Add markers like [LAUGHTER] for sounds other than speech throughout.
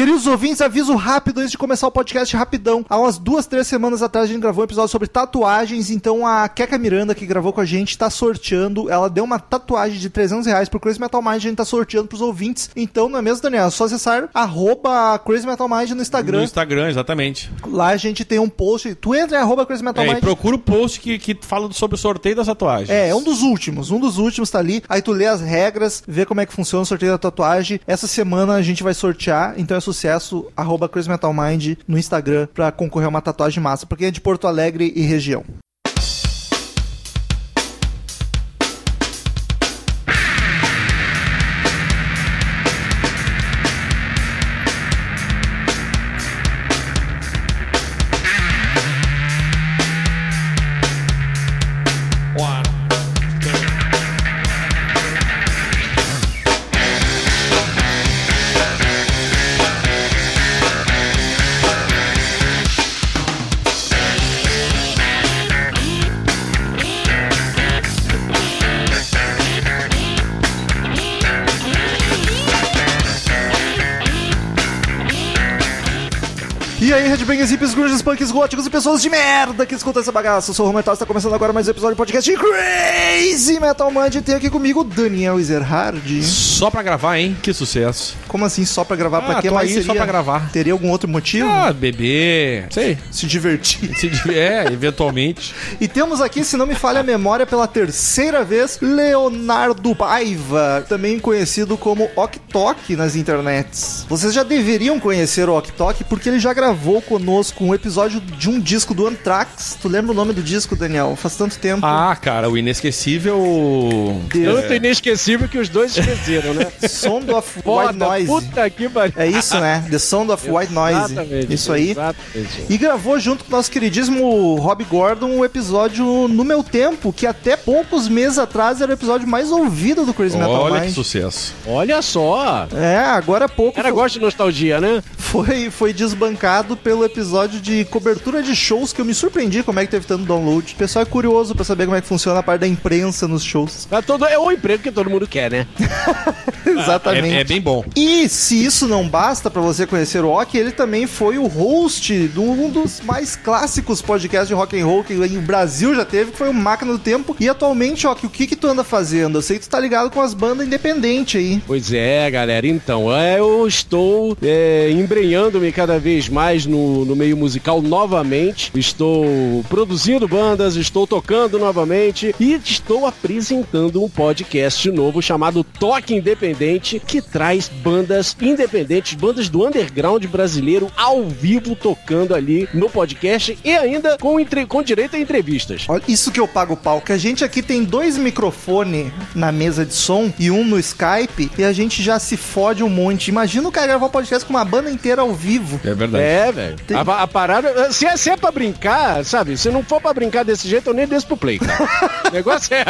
Queridos ouvintes, aviso rápido antes de começar o podcast rapidão. Há umas duas, três semanas atrás a gente gravou um episódio sobre tatuagens, então a Keka Miranda, que gravou com a gente, tá sorteando. Ela deu uma tatuagem de 300 reais pro Crazy Metal Mind, a gente tá sorteando pros ouvintes. Então, não é mesmo, Daniel? É só acessar arroba Crazy Metal Mind no Instagram. No Instagram, exatamente. Lá a gente tem um post. Tu entra em arroba Crazy Metal É, e Mind. procura o post que, que fala sobre o sorteio das tatuagens. É, é um dos últimos. Um dos últimos tá ali. Aí tu lê as regras, vê como é que funciona o sorteio da tatuagem. Essa semana a gente vai sortear, então é sucesso, arroba Crazy Metal Mind no Instagram pra concorrer a uma tatuagem massa, pra quem é de Porto Alegre e região. Grunges, punks, góticos e pessoas de merda que escutam essa bagaça. Eu sou o Rometal, está começando agora mais um episódio do podcast Crazy Metal Mind. E tem aqui comigo o Daniel Ezerhard. Só pra gravar, hein? Que sucesso. Como assim, só pra gravar? pra Ah, que tô mais aí seria? só pra gravar. Teria algum outro motivo? Ah, beber. Sei. Se divertir. Se div- É, eventualmente. E temos aqui, se não me falha a memória, pela terceira vez, Leonardo Paiva, também conhecido como Ok nas internets. Vocês já deveriam conhecer o Ok porque ele já gravou conosco um episódio de um disco do Anthrax. Tu lembra o nome do disco, Daniel? Faz tanto tempo. Ah, cara, o inesquecível. Deus. Tanto inesquecível que os dois esqueceram, né? [LAUGHS] Sound of White Noise. puta que pariu. É isso, né? The Sound of White Noise. Exatamente, Isso aí. Exatamente. E gravou junto com o nosso queridíssimo Rob Gordon um episódio no meu tempo, que até poucos meses atrás era o episódio mais ouvido do Crazy Metal Olha que Mind. sucesso. Olha só. É, agora há pouco Era gosta de nostalgia, né? foi, foi desbancado pelo episódio de cobertura de shows que eu me surpreendi como é que teve tanto download. O pessoal é curioso pra saber como é que funciona a parte da imprensa nos shows. É, todo, é o emprego que todo mundo quer, né? [LAUGHS] Exatamente. É, é bem bom. E se isso não basta pra você conhecer o Ok, ele também foi o host de um dos mais clássicos podcasts de rock and roll que o Brasil já teve, que foi o Máquina do Tempo. E atualmente, Ok, o que que tu anda fazendo? Eu sei que tu tá ligado com as bandas independentes aí. Pois é, galera. Então, eu estou é, embrenhando-me cada vez mais no, no meio musical novamente. Estou produzindo bandas, estou tocando novamente e estou apresentando um podcast novo chamado Toque Independente, que traz bandas independentes, bandas do underground brasileiro ao vivo tocando ali no podcast e ainda com, entre- com direito a entrevistas. Olha, isso que eu pago pau, que a gente aqui tem dois microfones na mesa de som e um no Skype e a gente já se fode um monte. Imagina o cara gravar um podcast com uma banda inteira ao vivo. É verdade. É, velho. Tem- A, a parada. Se é, se é pra brincar, sabe? Se não for pra brincar desse jeito, eu nem desço pro play, cara. [LAUGHS] O negócio é.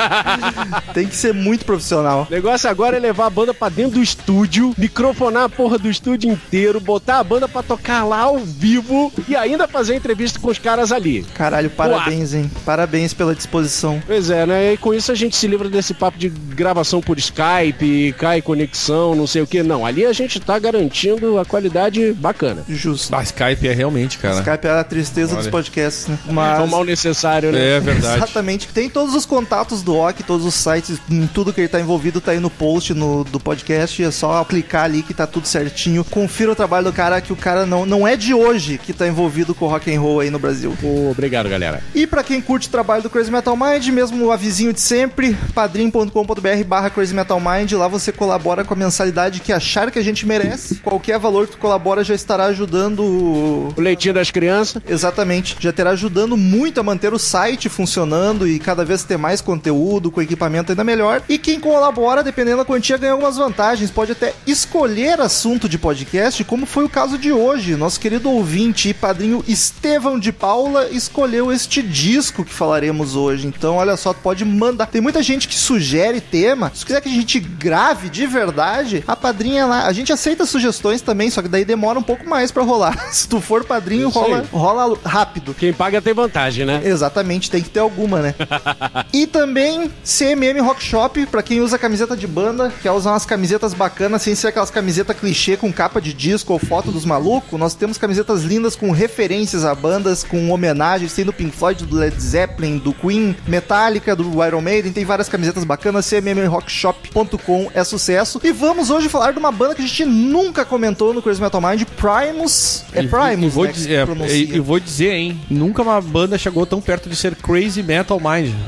Tem que ser muito profissional. O negócio agora é levar a banda pra dentro do estúdio, microfonar a porra do estúdio inteiro, botar a banda pra tocar lá ao vivo e ainda fazer entrevista com os caras ali. Caralho, parabéns, hein? Parabéns pela disposição. Pois é, né? E com isso a gente se livra desse papo de gravação por Skype, cai conexão, não sei o que. Não, ali a gente tá garantindo a qualidade bacana. Justo. A Skype é realmente, cara. Skype é a tristeza dos Olha. podcasts, né? É o Mas... mal necessário, né? É verdade. Exatamente. Tem todos os contatos do Ok, todos os sites, em tudo que ele tá envolvido tá aí no post no, do podcast. É só clicar ali que tá tudo certinho. Confira o trabalho do cara, que o cara não, não é de hoje que tá envolvido com rock and roll aí no Brasil. Pô, obrigado, galera. E pra quem curte o trabalho do Crazy Metal Mind, mesmo o avisinho de sempre, padrim.com.br barra Crazy Metal Mind, lá você colabora com a mensalidade que achar que a gente merece. Qualquer valor que tu colabora já estará ajudando o- O leitinho das crianças. Exatamente. Já terá ajudando muito a manter o site funcionando e cada vez ter mais conteúdo, com equipamento ainda melhor. E quem colabora, dependendo da quantia, ganha algumas vantagens. Pode até escolher assunto de podcast, como foi o caso de hoje. Nosso querido ouvinte e padrinho Estevão de Paula escolheu este disco que falaremos hoje. Então, olha só, pode mandar. Tem muita gente que sugere tema. Se quiser que a gente grave de verdade, a padrinha lá. A gente aceita sugestões também, só que daí demora um pouco mais pra rolar. [LAUGHS] Se tu for padrinho, rola, rola rápido. Quem paga tem vantagem, né? Exatamente, tem que ter alguma, né? [LAUGHS] e também CMM Rock Shop, pra quem usa camiseta de banda, quer usar umas camisetas bacanas sem ser aquelas camisetas clichê com capa de disco ou foto dos malucos, nós temos camisetas lindas com referências a bandas, com homenagens, tem do Pink Floyd, do Led Zeppelin, do Queen, Metallica, do Iron Maiden, tem várias camisetas bacanas, cmmrockshop.com é sucesso. E vamos hoje falar de uma banda que a gente nunca comentou no Crazy Metal Mind, Primus. É E- Primus, e vou né, dizer, é, pronuncia. e, e vou dizer, hein? Nunca uma banda chegou tão perto de ser Crazy Metal Mind. [LAUGHS]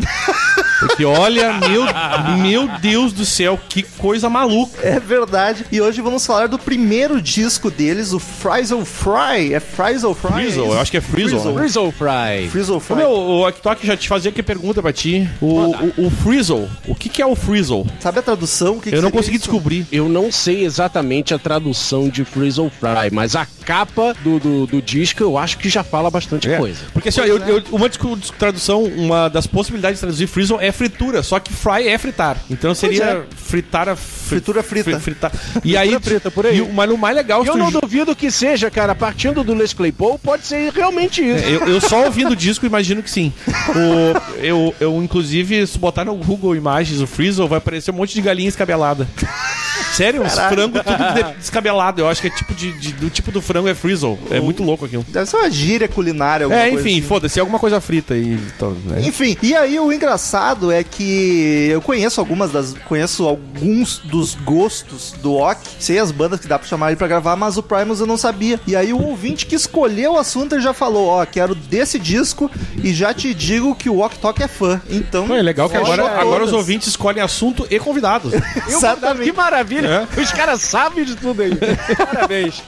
Porque olha, meu, meu Deus do céu, que coisa maluca. É verdade. E hoje vamos falar do primeiro disco deles, o Frizzle Fry. É Frizzle Fry? Frizzle, É eu acho que é Frizzle, né? Frizzle Fry. Frizzle Fry. meu, o Aktok já te fazia aqui pergunta pra ti. O, o, o Frizzle, o que, que é o Frizzle? Sabe a tradução? O que que Eu não consegui isso? descobrir. Eu não sei exatamente a tradução de Frizzle Fry, mas a capa do, do, do disco eu acho que já fala bastante É, coisa. Porque assim, ó, eu, eu- uma discu- dis- tradução, uma das possibilidades de traduzir frizzle é fritura, só que fry é fritar. Então seria é. fritar a fri- Fritura frita. fri- fritar. [LAUGHS] E aí, frita, por aí. e mas o mais legal é eu tu não duvido que seja, cara, partindo do Les Claypool, pode ser realmente isso. eu, eu só ouvindo o disco imagino que sim. O, eu, eu, inclusive, se botar no Google Imagens o Frizzle, vai aparecer um monte de galinha escabelada. Sério, uns frangos tudo de- descabelado. Eu acho que é tipo de, de- do tipo do frango é Frizzle. É muito louco aquilo. Deve ser uma gíria culinária. alguma É, enfim, assim. foda-se, é alguma coisa frita aí. Então, né? Enfim, e aí o engraçado é que eu conheço algumas das. Conheço alguns dos gostos do Ok. Sei as bandas que dá pra chamar ele pra gravar, mas o Primus eu não sabia. E aí o ouvinte que escolheu o assunto ele já falou: Ó, quero desse disco e já te digo que o Ok Tok é fã. Então. Não, é legal que agora, agora os ouvintes escolhem assunto e convidados. [LAUGHS] Exatamente. Que maravilha! Os caras sabem de tudo aí. Parabéns.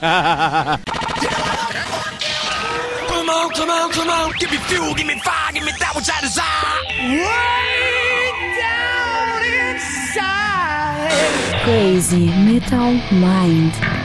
Come on, come on, come on. Give me fuel, give me fire, give me that which I desire. Way down inside. Crazy Metal Mind.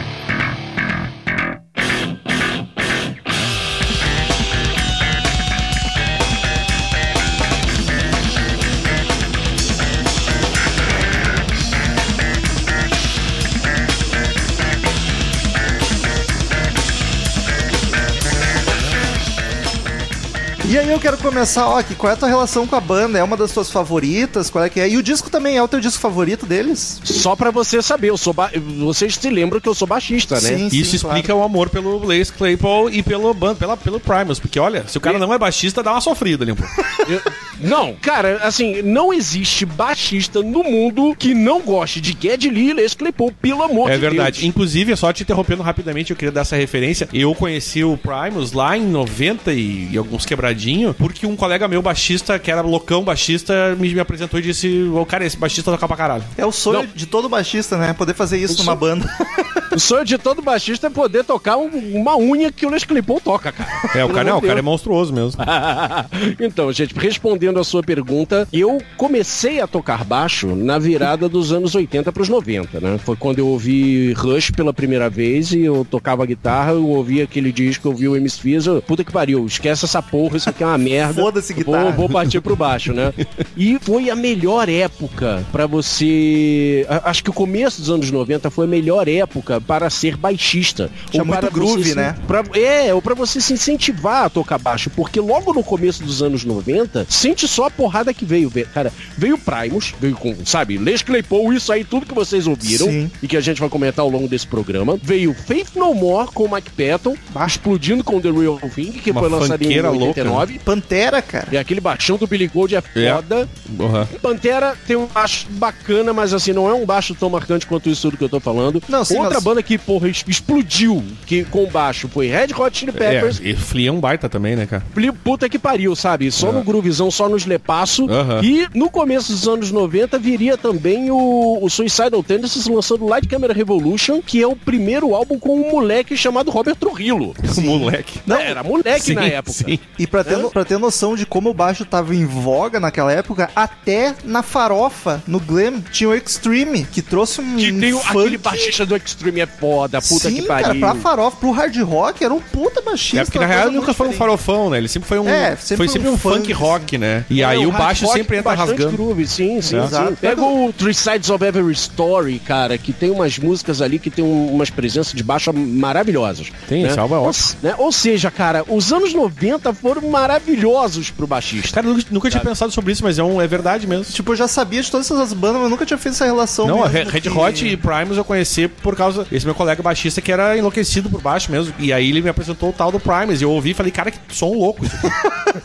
E aí eu quero começar, ó, que qual é a tua relação com a banda? É uma das tuas favoritas? Qual é que é? E o disco também é o teu disco favorito deles? Só pra você saber, eu sou ba... vocês se lembram que eu sou baixista, né? Sim, Isso explica o amor pelo Blaze Claypool e pelo band, pela, pelo Primus. Porque, olha, se o cara não é baixista, dá uma sofrida ali um pouco. [LAUGHS] Eu- Não, cara, assim, não existe baixista no mundo que não goste de Ged Lee e Les Claypool, pelo amor É de verdade. Deus. Inclusive, só te interrompendo rapidamente, eu queria dar essa referência. Eu conheci o Primus lá em 90 e, e alguns quebradinhos, porque um colega meu, baixista, que era loucão baixista, me, me apresentou e disse: Ô, cara, esse baixista toca pra caralho. É o sonho Não. de todo baixista, né? Poder fazer isso numa banda. [LAUGHS] O sonho de todo baixista é poder tocar um- uma unha que o Les Claypool toca, cara. É, o Pelo cara, não, amor o cara é monstruoso mesmo. [LAUGHS] então, gente, respondendo a sua pergunta, eu comecei a tocar baixo na virada dos anos 80 para os 90, né? Foi quando eu ouvi Rush pela primeira vez e eu tocava guitarra, eu ouvi aquele disco, eu ouvi o MC Fizz, eu, puta que pariu, esquece essa porra, isso aqui é uma merda. Foda-se Vou- guitarra. Vou, partir pro baixo, né? E foi a melhor época para você. Acho que o começo dos anos 90 foi a melhor época para ser baixista. Tinha Ou muito para groove, se- né? pra- é, ou pra você se incentivar a tocar baixo, porque logo no começo dos anos 90, sente só a porrada que veio, ve- cara. Veio Primus, veio com, sabe, Les Claypool, isso aí, tudo que vocês ouviram Sim. e que a gente vai comentar ao longo desse programa. Veio Faith No More com o Mike Patton, explodindo com The Real Thing, que Uma foi lançado em funkeira louca, 89. Pantera, cara. E aquele baixão do Billy Gold é É. foda. Uhum. Pantera tem um baixo bacana, mas assim, não é um baixo tão marcante quanto isso tudo que eu tô falando. Não, sim, Outra mas- banda que, porra, explodiu que, com baixo foi Red Hot Chili Peppers. É, e Flea é um baita também, né, cara? Fli- Puta que pariu, sabe? Só É. no groovizão, só nos lepasso. Aham. E no começo dos anos 90 viria também o, o Suicidal Tendencies lançando Light Camera Revolution, que é o primeiro álbum com um moleque chamado Robert Trujillo. [LAUGHS] Moleque. Não, era moleque na Sim, época. sim. E pra ter, no- pra ter noção de como o baixo tava em voga naquela época, até na farofa, no Glam, tinha o Extreme, que trouxe um Que tem o- funk. aquele baixista do Extreme é foda, puta Sim, que cara, pariu. pra farofa, pro hard rock, era um puta baixista. É porque na real nunca foi um farofão, né? Ele sempre foi um. É, sempre foi sempre um um funk funk, rock, né? E É, aí o hard baixo sempre entra rasgando. Groove, sim, sim, Exato. sim. Pega o Three Sides of Every Story, cara, que tem umas músicas ali que tem um- umas presenças de baixo maravilhosas. Tem, né? esse álbum é Ou- ótimo. né? Ou seja, cara, os anos 90 foram maravilhosos pro baixista. Cara, eu nunca, nunca tinha pensado sobre isso, mas é, um, é verdade mesmo. Tipo, eu já sabia de todas essas bandas, mas nunca tinha feito essa relação. Não, mesmo Red que- Hot e Primus eu conheci por causa. Esse meu colega baixista que era enlouquecido por baixo mesmo. E aí ele me apresentou o tal do Primus. E eu ouvi e falei, cara, que som louco. isso aqui."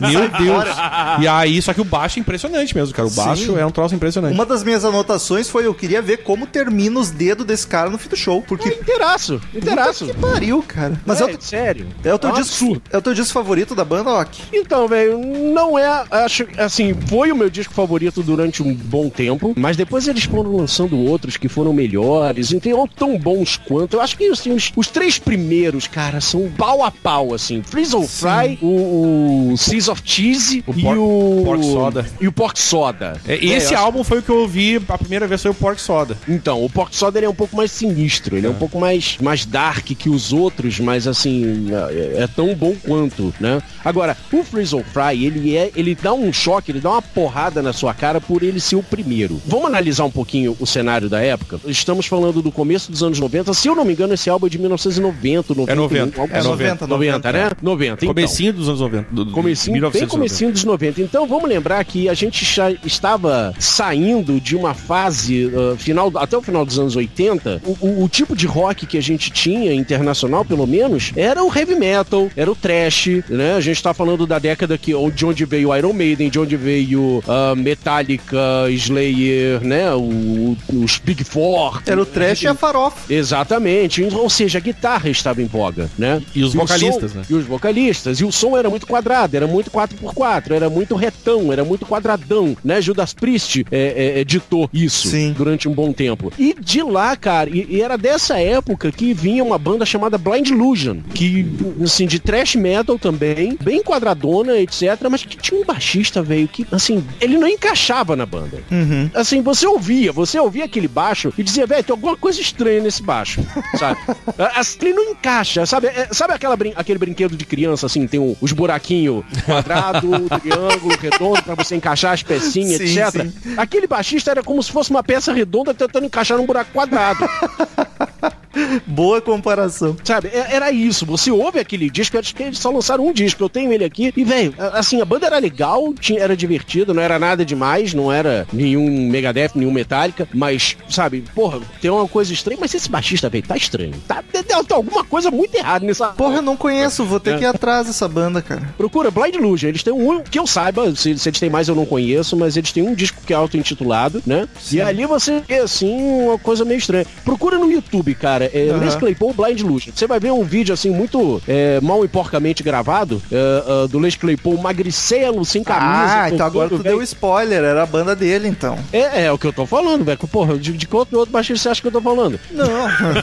[LAUGHS] meu Deus. E aí, só que o baixo é impressionante mesmo, cara. O baixo Sim. é um troço impressionante. Uma das minhas anotações foi eu queria ver como termina os dedos desse cara no fim do show. Porque. Inteiraço, inteiraço. Que pariu, cara. Mas é, é, o, sério. é o teu um disco. absurdo. É o teu disco favorito da banda, Ok? Então, velho, não é. Acho assim, foi o meu disco favorito durante um bom tempo, mas depois eles foram lançando outros que foram melhores, então ou tão bons quanto. Eu acho que assim, os, os três primeiros, cara, são pau a pau, assim. Frizzle Fry, o, o Seas of Cheese O e o. Pork Soda. E o Pork Soda. É, esse eu acho- álbum foi o que eu ouvi a primeira vez foi o Pork Soda. Então, o Pork Soda ele é um pouco mais sinistro, ele é, um pouco mais, mais dark que os outros, mas assim, é, é tão bom quanto, né? Agora, o Frizzle Fry, ele é, ele dá um choque, ele dá uma porrada na sua cara por ele ser o primeiro. Vamos analisar um pouquinho o cenário da época? Estamos falando do começo dos anos 90, se eu não me engano, esse álbum é de 1990, 91, É 90, algo é assim. 90, 90, né? 90, então. Comecinho dos anos 90. Do, do- Comecinho, bem 1990. comecinho dos 90. Então vamos lembrar que a gente já estava saindo de uma fase uh, final até o final dos anos 80. O, o- o tipo de rock que a gente tinha internacional, pelo menos, era o heavy metal, era o thrash, né? A gente tá falando da década que de onde veio Iron Maiden, de onde veio uh, Metallica, Slayer, né? O- os Big Four. Era o trash e a farofa. Exatamente. Ou seja, a guitarra estava em voga, né? E os o vocalistas, som- né? E os vocalistas. E o som era muito quadrado, era muito 4x4, era muito retão, era muito quadradão, né? Judas Priest é, é, editou isso Sim. durante um bom tempo. E de lá, cara, e, e era dessa época que vinha uma banda chamada Blind Illusion, que, assim, de thrash metal também, bem quadradona, etc., mas que tinha um baixista, velho, que, assim, ele não encaixava na banda. Uhum. Assim, você ouvia, você ouvia aquele baixo e dizia, velho, tem alguma coisa estranha nesse baixo, [LAUGHS] sabe? Assim, ele não encaixa, sabe? É, sabe aquela brin- aquele brinquedo de criança, assim, tem o- os buraquinhos quadrado, [LAUGHS] triângulo, redondo, pra você encaixar as pecinhas, Sim, etc. Aquele baixista era como se fosse uma peça redonda tentando encaixar num buraco quadrado. [LAUGHS] [LAUGHS] Boa comparação. Sabe, é- era isso. Você ouve aquele disco, acho que eles só lançaram um disco. Eu tenho ele aqui. E, velho, assim, a banda era legal, tinha, era divertida, não era nada demais, não era nenhum Megadeth, nenhum Metallica, mas, sabe, porra, tem uma coisa estranha, mas esse baixista, velho, tá estranho. Tá, tem- tem- tem alguma coisa muito errada nessa. Porra, eu não conheço, vou ter que ir atrás dessa banda, cara. Procura Blind Illusion. Eles têm um, que eu saiba, se, se eles têm mais eu não conheço, mas eles têm um disco que é auto-intitulado, né? E ali você vê, assim, uma coisa meio estranha. Procura no YouTube, cara, é Aham. Les Claypool Blind Illusion. Você vai ver um vídeo, assim, muito é, mal e porcamente gravado, é, é, do Les Claypool magricelo, sem camisa. ah, então agora tu deu velho. spoiler, era a banda dele, então. É, é o que eu tô falando, velho. Porra, de, de que outro, baixista você acha que eu tô falando? Não.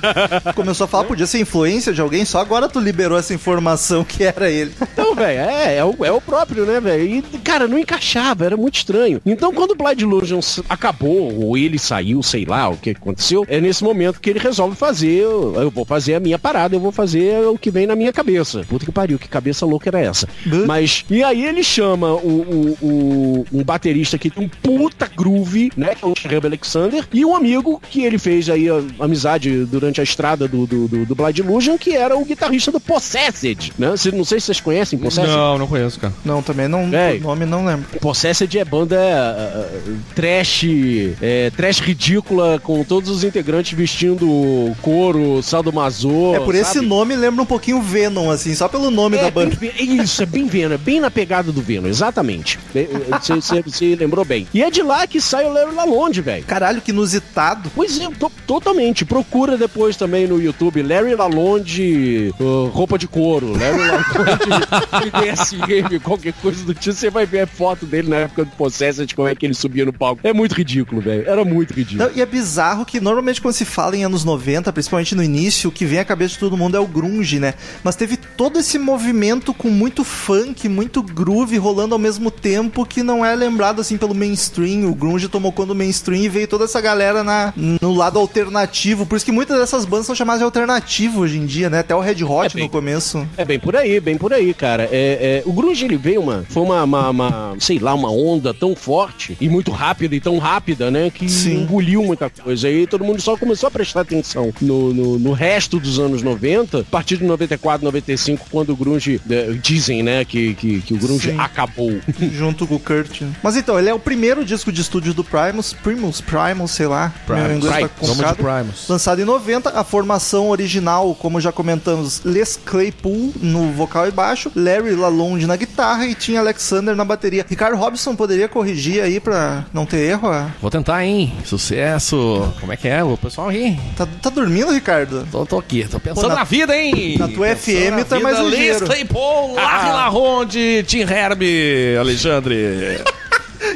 [LAUGHS] Começou a falar, podia ser influência de alguém, só agora tu liberou essa informação que era ele. Então, velho, é, é, o, é o próprio, né, velho? E, cara, não encaixava, era muito estranho. Então, quando o Blind Illusion acabou, ou ele saiu, sei lá o que aconteceu, é nesse momento que ele resolve fazer, eu, eu vou fazer a minha parada, eu vou fazer o que vem na minha cabeça. Puta que pariu, que cabeça louca era essa? Mas, e aí ele chama o, o, o- um baterista que tem um puta groove, né, que é o Rebel Alexander, e um amigo que ele fez aí a, amizade durante a estrada do, do, do, do Blind Illusion, que era o guitarrista do Possessed, né? Cê- Não sei se vocês conhecem Possessed. Não, não conheço, cara. Não, também não. Véi. O nome não lembro. Possessed é banda uh, trash, é, trash ridícula, com todos os integrantes vestindo couro, sadomaso. é por esse sabe? nome lembra um pouquinho Venom, assim, só pelo nome É, da banda. bem- é isso, é bem Venom, é bem na pegada do Venom, exatamente. Você lembrou bem. E é de lá que sai o Larry Lalonde, velho. Caralho, que inusitado. Pois é, to- totalmente. Procura depois também no YouTube Larry Lalonde uh, roupa de couro, Larry Lalonde [LAUGHS] DSM, qualquer coisa do tipo. Você vai ver a foto dele na época do Possessed, como é que ele subia no palco. É muito ridículo, velho. Era muito ridículo. Não, e é bizarro que normalmente quando se fala em anos 90, principalmente no início, o que vem à cabeça de todo mundo é o grunge, né? Mas teve todo esse movimento com muito funk, muito groove rolando ao mesmo tempo que não é lembrado assim pelo mainstream. O grunge tomou conta do mainstream e veio toda essa galera na, no lado alternativo. Por isso que muitas dessas bandas são chamadas de alternativo hoje em dia, né? Até o Red Hot É bem- no começo. É bem por aí, bem por aí, cara. É, é, o grunge ele veio uma, foi uma, uma, uma, sei lá, uma onda tão forte e muito rápida e tão rápida, né, que Sim. engoliu muita coisa. Aí todo mundo só começou a prestar atenção no, no, no, no resto dos anos 90, a partir de 94, 95, quando o grunge, eh, dizem, né, que, que, que o grunge Sim. acabou. [LAUGHS] Junto com o Kurt. né? Mas então, ele é o primeiro disco de estúdio do Primus, Primus, Primus, sei lá. Primus. Meu inglês tá Primus. De complicado. Primus. Lançado em 90, a formação original, como já comentamos, Les Claypool no vocal e baixo, Larry Lalonde na guitarra e tinha Alexander na bateria. Ricardo Robson poderia corrigir aí pra não ter erro? ah? Vou tentar, hein? Sucesso. Como é que é? O pessoal aí. Tá, tá dormindo, Ricardo? Tô, tô aqui, tô pensando Pô, na- na, vida, hein? na tua FM na tá vida. mais ligeiro. Les Claypool, Larry Ah. Laronde, Tim Herbie, Alexandre. [LAUGHS]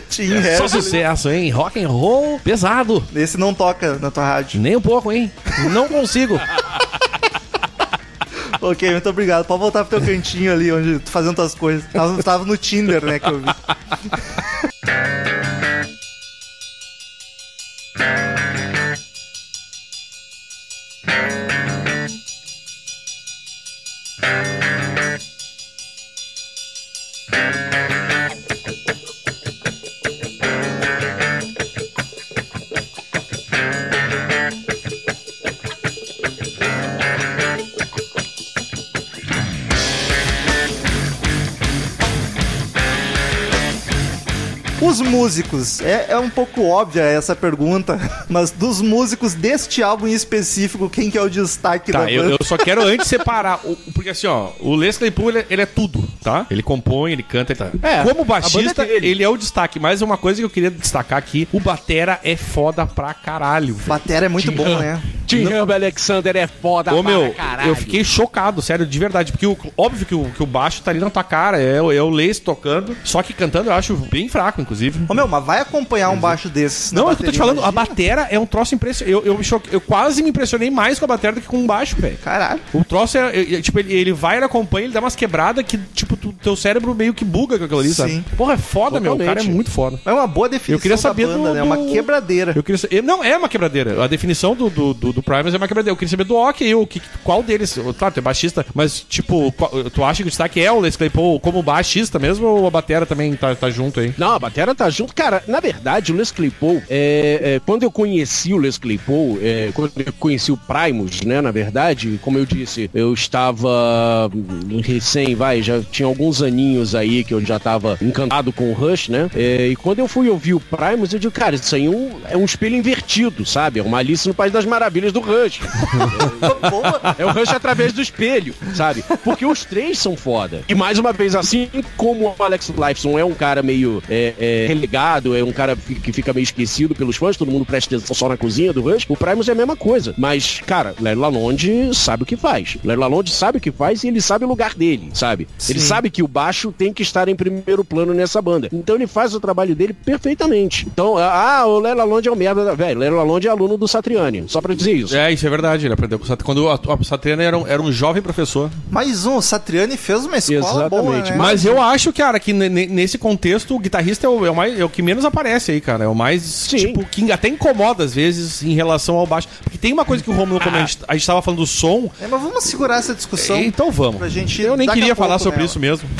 Tinha, É Só sucesso, hein? Rock and roll pesado. Esse não toca na tua rádio. Nem um pouco, hein? Não consigo. [LAUGHS] ok, muito obrigado. Pode voltar pro teu cantinho ali, onde tu fazendo tuas coisas. Tava, tava no Tinder, né, que eu vi. [LAUGHS] músicos, é, é um pouco óbvia essa pergunta, [LAUGHS] mas dos músicos deste álbum em específico, quem que é o destaque da Tá, eu, banda? eu só quero antes separar. o- porque assim, ó, o Les Claypool, ele, é- ele é tudo, tá? Ele compõe, ele canta e tá. É, Como a banda baixista, é ele é o destaque. Mas uma coisa que eu queria destacar aqui: o Batera é foda pra caralho. velho. Batera é muito bom, né? Tim Alexander é foda Ô, meu, caralho. eu fiquei chocado, sério, de verdade. Porque o- óbvio que o, que o baixo tá ali na tua cara, é, o- é o Les tocando. Só que cantando eu acho bem fraco, inclusive. Ô meu, mas vai acompanhar um baixo desses. Não, é o que eu tô te falando, a imagina. batera é um troço impressionante. Eu, eu, choque- eu quase me impressionei mais com a batera do que com o baixo, velho. Caralho. O troço é, é, é, tipo, ele, ele vai, ele acompanha, ele dá umas quebradas que, tipo, tu- teu cérebro meio que buga com aquilo ali, Sim. sabe? Porra, é foda, meu. O cara é Totalmente. muito foda. É uma boa definição Eu queria saber da banda, do- né? É uma do- quebradeira. Eu queria saber, não, é uma quebradeira. A definição do, do, do, do Primus é uma quebradeira. Eu queria saber do Ok, eu, que, qual deles. Claro, tu é baixista, mas, tipo, qual- tu acha que o destaque é o Les Claypool como baixista mesmo ou a batera também tá, tá junto aí? Não, a batera tá junto. Cara, na verdade, o Les Claypool, é, é, quando eu conheci o Les Claypool, é, quando eu conheci o Primus, né, na verdade, como eu disse, eu estava hum, recém, vai, já tinha alguns aninhos aí que eu já tava encantado com o Rush, né, é, e quando eu fui ouvir o Primus, eu digo, cara, isso aí é um, é um espelho invertido, sabe? É uma Alice no País das Maravilhas do Rush. É o Rush através do espelho, sabe? Porque os três são foda. E mais uma vez, assim como o Alex Lifeson é um cara meio é, é, é um cara que fica meio esquecido pelos fãs, todo mundo presta atenção só na cozinha do Rush, o Primus é a mesma coisa. Mas, cara, Larry Lalonde sabe o que faz. Larry Lalonde sabe o que faz e ele sabe o lugar dele, sabe? Ele Sim. sabe que o baixo tem que estar em primeiro plano nessa banda. Então ele faz o trabalho dele perfeitamente. Então, ah, o Larry Lalonde é um merda. Velho, Larry Lalonde é aluno do Satriani. Só pra dizer isso. É, isso é verdade. Ele aprendeu com o. Quando a Satriana era um, era um jovem professor. Mais um, o Satriani fez uma escola boa, Exatamente. né? Mas eu acho, cara, que ne- ne- nesse contexto o guitarrista é o, é o mais, é o que menos aparece aí, cara. É o mais, Sim. tipo, que até incomoda às vezes em relação ao baixo. Porque tem uma coisa que o Romulo, como a gente, a gente tava falando do som. É, mas vamos segurar essa discussão. então vamos. pra gente eu nem queria falar sobre nela. isso mesmo. [LAUGHS]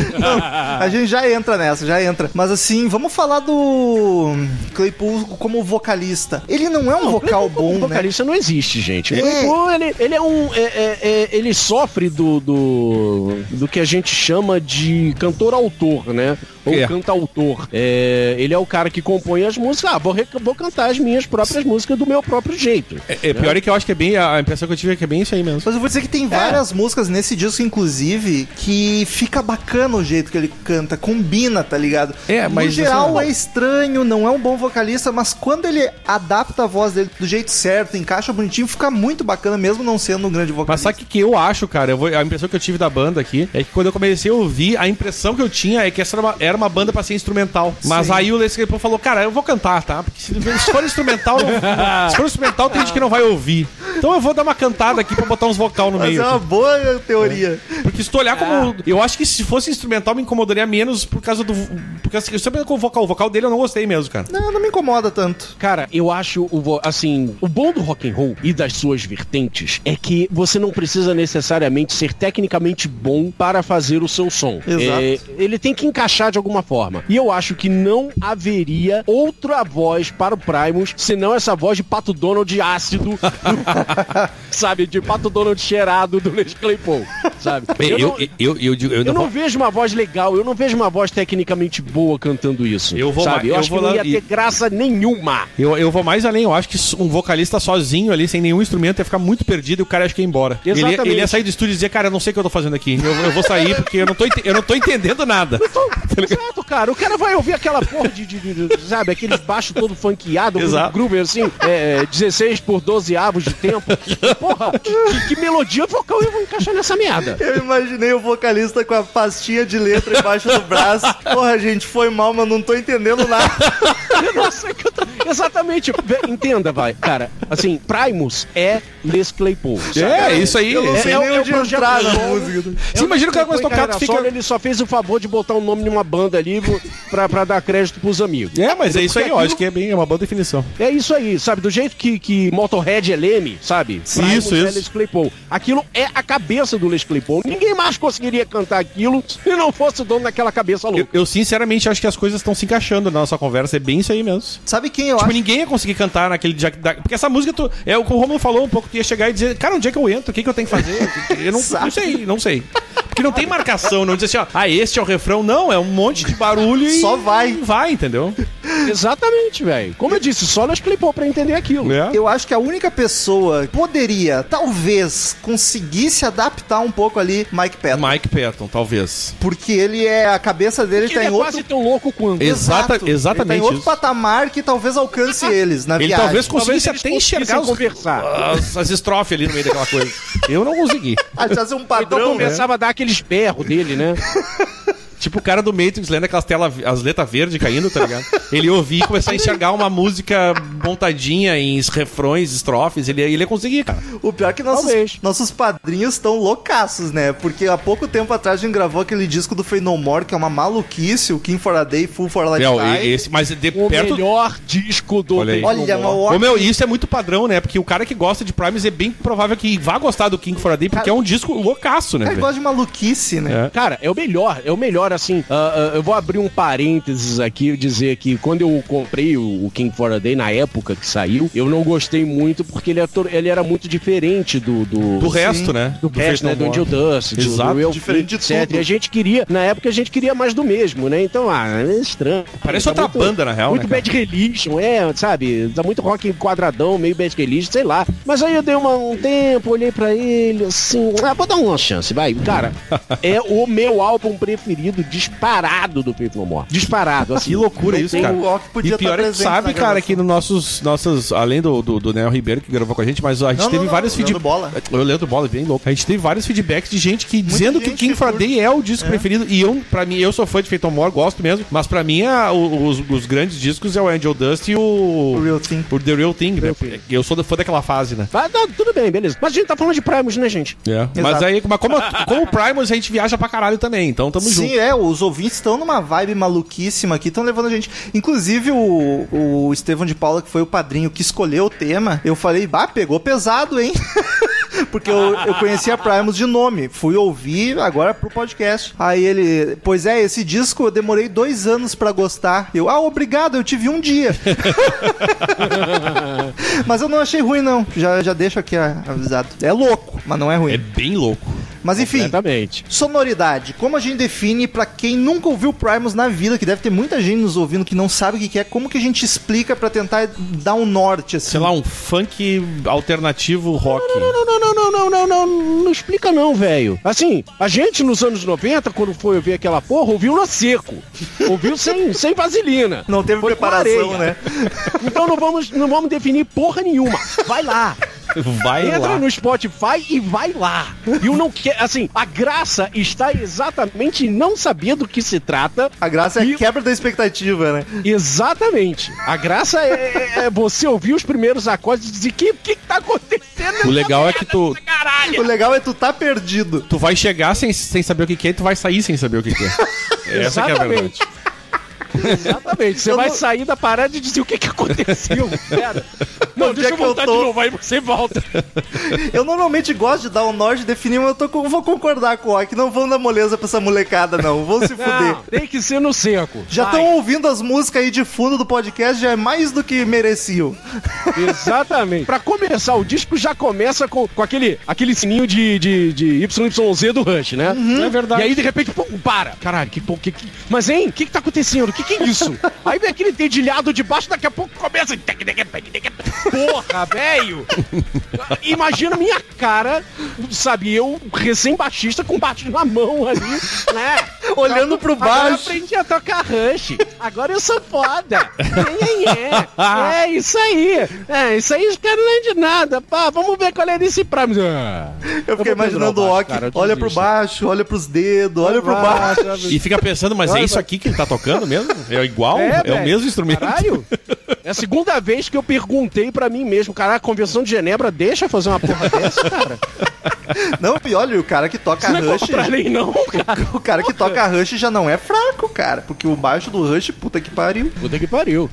[LAUGHS] A gente já entra nessa, já entra. Mas assim, vamos falar do Claypool como vocalista. Ele não é um vocal O bom, né? vocalista não existe, gente. O É. Claypool, ele, ele é um. é- é- é- ele sofre do, do. do que a gente chama de cantor-autor, né? Ou É. cantautor. É, ele é o cara que compõe as músicas. Ah, vou, re- vou cantar as minhas próprias músicas do meu próprio jeito. É, é, pior é que eu acho que é bem. A impressão que eu tive é que é bem isso aí mesmo. Mas eu vou dizer que tem várias músicas nesse disco, inclusive, que fica bacana o jeito que ele canta, combina, tá ligado? É, mas No geral assim, é estranho, não é um bom vocalista, mas quando ele adapta a voz dele do jeito certo, encaixa bonitinho, fica muito bacana, mesmo não sendo um grande Mas vocalista. sabe o que, que eu acho, cara? Eu vou- a impressão que eu tive da banda aqui é que quando eu comecei a ouvir, a impressão que eu tinha é que essa era uma, era uma banda pra ser instrumental. Mas Sim. aí o Les Claypool falou, cara, eu vou cantar, tá? Porque se, se for instrumental, não- se for instrumental, tem gente que não vai ouvir. Então eu vou dar uma cantada aqui pra botar uns vocal no Mas meio. é uma aqui. boa teoria. Porque Porque se tu olhar como. Eu acho que se fosse instrumental me incomodaria menos por causa do. Porque assim, eu sempre com o vocal. O vocal dele eu não gostei mesmo, cara. Não, não me incomoda tanto. Cara, eu acho o vo- assim, o bom do rock and roll e das suas vertentes é que você não precisa necessariamente ser tecnicamente bom para fazer o seu som. Exato. É, ele tem que encaixar de alguma forma. E eu acho que não haveria outra voz para o Primus senão essa voz de Pato Donald ácido, [LAUGHS] sabe, de Pato Donald cheirado do Les Claypool, sabe? Eu, não- eu, eu, eu Eu não vejo uma voz legal, eu não vejo uma voz tecnicamente boa cantando isso. Eu vou sabe? mais- eu, eu acho vou que não ia ter graça nenhuma. Eu, eu vou mais além, eu acho que um vocalista sozinho ali, sem nenhum instrumento, ia ficar muito perdido e o cara acha que ia embora. Ele, Exatamente. ele ia sair do estúdio e dizer, cara, eu não sei o que eu tô fazendo aqui. Eu, eu vou sair porque eu não tô, eu não tô entendendo nada. [LAUGHS] Exato, cara. O cara vai ouvir aquela porra de, de- de- de- sabe, aqueles baixos todo funkeado, Exato. groover assim, é, 16 por 12 avos de tempo. Porra, que, que melodia vocal eu vou encaixar nessa merda. Eu imaginei o vocalista com a pastinha de letra embaixo do braço. Porra, gente, foi mal, mas não tô entendendo nada. [LAUGHS] Eu não sei o que eu tô- Exatamente. Entenda, vai, cara. Assim, Primus é Les Claypool. sabe? É, isso aí. Eu não sei É- nem é o onde entrar na música. Você imagina o cara começa a tocar, fica... solo, Ele só fez o favor de botar o nome de uma banda ali pra, pra dar crédito pros amigos. É, mas é isso aí, eu acho que é bem é uma boa definição. É isso aí, sabe? Do jeito que, que Motorhead é Leme, sabe? Primus isso, é isso. Les Claypool. Aquilo é a cabeça do Les Claypool. Ninguém mais conseguiria cantar aquilo se não fosse o dono daquela cabeça Eu, louca. eu, sinceramente acho que as coisas estão se encaixando na nossa conversa, é bem isso aí mesmo. Sabe quem eu Tipo, acho? ninguém ia conseguir cantar naquele dia. da- Porque essa música, tu, é o que o Romulo falou um pouco, tu ia chegar e dizer, cara, onde é que eu entro? O que, que eu tenho que fazer? Eu não, não sei, não sei. Porque não tem marcação, não diz assim, ó, ah, este é o refrão. Não, é um monte de barulho e. Só vai. Vai, entendeu? Exatamente, velho. Como eu disse, só Les Claypool pra entender aquilo. É. Eu acho que a única pessoa que poderia, talvez, conseguir se adaptar um pouco ali, Mike Patton. Mike Patton, talvez. Porque ele é. A cabeça dele Ele tá é em quase outro. tão louco quanto. Exata- Exato. exatamente Ele tá em outro isso. patamar que talvez alcance eles na Ele viagem. talvez conseguisse eles até enxergar os, conversar. as, as estrofes ali no meio daquela coisa. Eu não consegui. Achasse um Então padrão, né? começava a dar aqueles berros dele, né? [LAUGHS] Tipo o cara do Matrix lendo aquelas telas, as letras verdes caindo, tá ligado? Ele ouvia e começar a enxergar uma música montadinha em refrões, estrofes, ele, ele ia conseguir, cara. O pior é que nossos, Talvez. nossos padrinhos estão loucaços, né? Porque há pouco tempo atrás a gente gravou aquele disco do Fey No More, que é uma maluquice, o King for a Day, Full for a É, o- Lifetime. esse, mas de O perto. melhor disco do Olha aí. Olha, Ô, meu, isso é muito padrão, né? Porque o cara que gosta de Primes é bem provável que vá gostar do King for a Day, porque Cara- é um disco loucaço, né? Cara, velho? gosta de maluquice, né? É. Cara, é o melhor, é o melhor, assim. ah, ah, eu vou abrir um parênteses aqui e dizer que quando eu comprei o, o King for a Day, na época que saiu, eu não gostei muito porque ele, é to- ele era muito diferente do. Do, Do resto, né? do resto, né? Faith Do Angel. Dust, do, Exato, do Will diferente de etc. tudo. E a gente queria, na época a gente queria mais do mesmo, né? Então, ah, é estranho. Parece Tá outra muito- banda, na real, Muito né? Bad Religion, é, sabe? Tá muito rock quadradão, meio Bad Religion, sei lá. Mas aí eu dei uma- um tempo, olhei pra ele, assim, ah, vou dar uma chance, vai. Cara, [LAUGHS] é o meu álbum preferido disparado do No More. Disparado, assim. [LAUGHS] Que loucura isso, cara. E pior estar é que sabe, cara, que no nossos, nossos além do, do, do Nel Ribeiro que gravou com a gente, mas a gente Não, teve não, vários feedbacks. Bola. Eu Leandro Bola, bem louco. A gente teve vários feedbacks de gente que dizendo que o gente King que for a curte. Day é o disco preferido. E eu, pra mim, eu sou fã de Faith No More, gosto mesmo. Mas pra mim, a- os, os grandes discos é o Angel Dust e o. O Real Thing. O The Real Thing, né? Eu sou fã daquela fase, né? Ah, não, tudo bem, beleza. Mas a gente tá falando de Primus, né, gente? É. Mas Exato. aí, mas como, como Primus, a gente viaja pra caralho também. Então tamo Sim, junto. é, os ouvintes estão numa vibe maluquíssima aqui, estão levando a gente. Inclusive, o, o Estevão de Paula, que foi o padrinho que escolheu o tema, eu falei, bah, pegou pesado, hein? [LAUGHS] Porque eu, eu conhecia Primus de nome, fui ouvir agora pro podcast. Aí ele, pois é, esse disco eu demorei dois anos pra gostar. Eu, ah, obrigado, eu tive um dia. [LAUGHS] mas eu não achei ruim, não. Já, já deixo aqui avisado. É louco, mas não é ruim. É bem louco. Mas enfim. Sonoridade. Como a gente define pra quem nunca ouviu Primus na vida, que deve ter muita gente nos ouvindo que não sabe o que é, como que a gente explica pra tentar dar um norte assim? Sei lá, um funk alternativo rock. Não, não, não, não, não, não, não, não, não explica não, velho. Assim, a gente nos anos 90, quando foi ouvir aquela porra, ouviu no seco. Ouviu sem, [LAUGHS] sem vaselina. Não teve Foi preparação, né? Então não vamos, não vamos definir porra nenhuma. Vai lá. [LAUGHS] Vai Entra lá. no Spotify e vai lá. E eu não quero. Assim, a graça está exatamente em não saber do que se trata. A graça é E- a quebra da expectativa, né? Exatamente. A graça é, é você ouvir os primeiros acordes e dizer: que que tá acontecendo? O legal é que tu, O legal é tu tá perdido. tu vai chegar sem, sem saber o que, que é e tu vai sair sem saber o que, que é. [LAUGHS] Essa que é a verdade. Exatamente. Você Eu vai não- sair da parada e dizer o que, que aconteceu. Pera. [LAUGHS] Não, Onde deixa é eu que eu voltar tô? de novo, aí você volta. [LAUGHS] Eu normalmente gosto de dar um norte e definir, mas eu tô com- vou concordar com o Ok. Não vão dar moleza pra essa molecada, não. Vão se fuder. Não, tem que ser no seco. Já estão ouvindo as músicas aí de fundo do podcast, já é mais do que mereciam. [LAUGHS] Exatamente. Pra começar, o disco já começa com, com aquele, aquele sininho de, de, de YYZ do Rush, né? É verdade. E aí, de repente, pô, para. Caralho, que, que, que... Mas, hein? O que que tá acontecendo? O que que isso? aí vem aquele dedilhado de baixo, daqui a pouco começa... Porra, velho! Imagina minha cara, sabe? Eu, recém-baixista, com baixo na mão ali, né? Olhando pro Agora eu baixo. aprendi a tocar Rush. Agora eu sou foda. É, é, é. É isso aí. É, isso aí os caras não é de nada. Pá, vamos ver qual é desse Prime. Ah, Eu fiquei imaginando o Ok. baixo, olha pro baixo, olha pros dedos, olha pro baixo. E fica pensando, mas é isso aqui que ele tá tocando mesmo? É igual? É, o velho. mesmo instrumento? Caralho. [LAUGHS] É a segunda vez que eu perguntei pra mim mesmo, cara, a Convenção de Genebra deixa fazer uma porra dessa, cara? [LAUGHS] Não, e olha, o cara que toca Isso não é Rush. pra lei não, [LAUGHS] cara. O cara que toca Rush já não é fraco, cara. Porque o baixo do Rush, puta que pariu. Puta que pariu.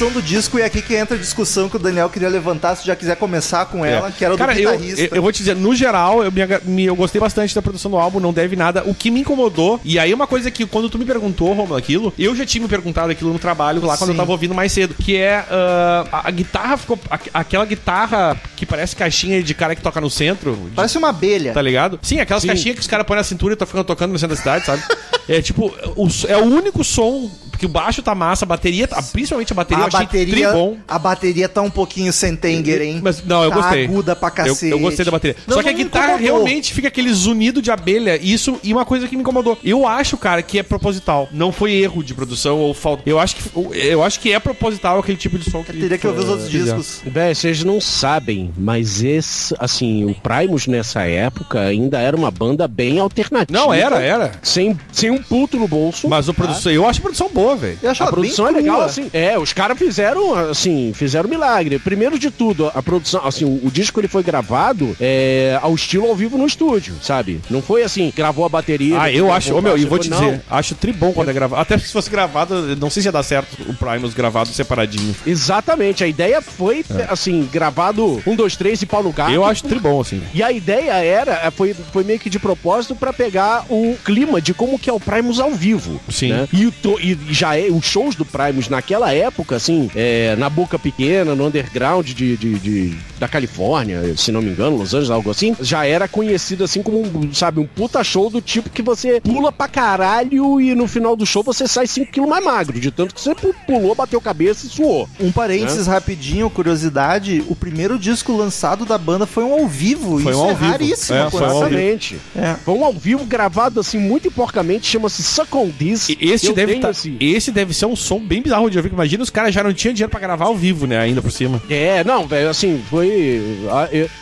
Produção do disco e é aqui que entra a discussão que o Daniel queria levantar, se já quiser começar com ela, que era o Cara, do eu, guitarrista. eu, eu vou te dizer, no geral, eu, me, eu gostei bastante da produção do álbum, não deve nada. O que me incomodou, e aí uma coisa que quando tu me perguntou, Romulo, aquilo, eu já tinha me perguntado aquilo no trabalho lá quando Sim. eu tava ouvindo mais cedo, que é ah, a, a guitarra ficou. a- aquela guitarra que parece caixinha de cara que toca no centro. de- Parece uma abelha. Tá ligado? Sim, aquelas caixinhas que os caras põem na cintura e estão ficando tocando no centro da cidade, sabe? [LAUGHS] É tipo, o, é o único som, porque o baixo tá massa, a bateria, tá- principalmente a bateria, A eu bateria, tribom. a bateria tá um pouquinho Sentenger, hein? Mas, não, eu Tá gostei. aguda pra Eu, cacete. eu gostei da bateria. Não, Só que a guitarra incomodou. realmente fica aquele zunido de abelha. Isso, e uma coisa que me incomodou. Eu acho, cara, que é proposital. Não foi erro de produção ou falta. Eu acho que, eu acho que é proposital aquele tipo de som que Teria que ouvir os outros fizeram. discos. Véi, vocês não sabem, mas esse, assim, o Primus nessa época ainda era uma banda bem alternativa. Não, era, era. Sem, sem um puto no bolso. Mas o produção, eu acho a produção boa, velho. Eu acho A produção é legal, crua. assim. É, os caras fizeram, assim, fizeram milagre. Primeiro de tudo, a produção, assim, o, o disco ele foi gravado é, ao estilo ao vivo no estúdio, sabe? Não foi assim, gravou a bateria. Ah, eu acho, o ô meu, e vou te não. dizer, acho tribom quando é gravado. Até se fosse gravado, não sei se ia dar certo o Primus gravado separadinho. Exatamente, a ideia foi, assim, gravado um, dois, três e pau no gato. Eu acho tribom, assim. E a ideia era, foi, foi meio que de propósito pra pegar o clima de como que é o Primus ao vivo. Sim. né? E, o to- e já é, os shows do Primus naquela época, assim, é, na boca pequena, no underground de, de, de- da Califórnia, se não me engano, Los Angeles, algo assim, já era conhecido assim como, um, sabe, um puta show do tipo que você pula pra caralho e no final do show você sai 5 quilos mais magro, de tanto que você pu- pulou, bateu cabeça e suou. Um parênteses rapidinho, curiosidade, o primeiro disco lançado da banda foi um ao vivo. Foi Isso um ao é vivo. raríssimo. É, foi um ao vivo. Exatamente. É. Foi um ao vivo gravado assim muito porcamente, chama-se Suck on This. E Esse deve, tá- esse- esse deve ser um som bem bizarro de ouvir. Imagina, os caras já não tinham dinheiro pra gravar ao vivo, né? Ainda por cima. É, não, velho, assim, foi.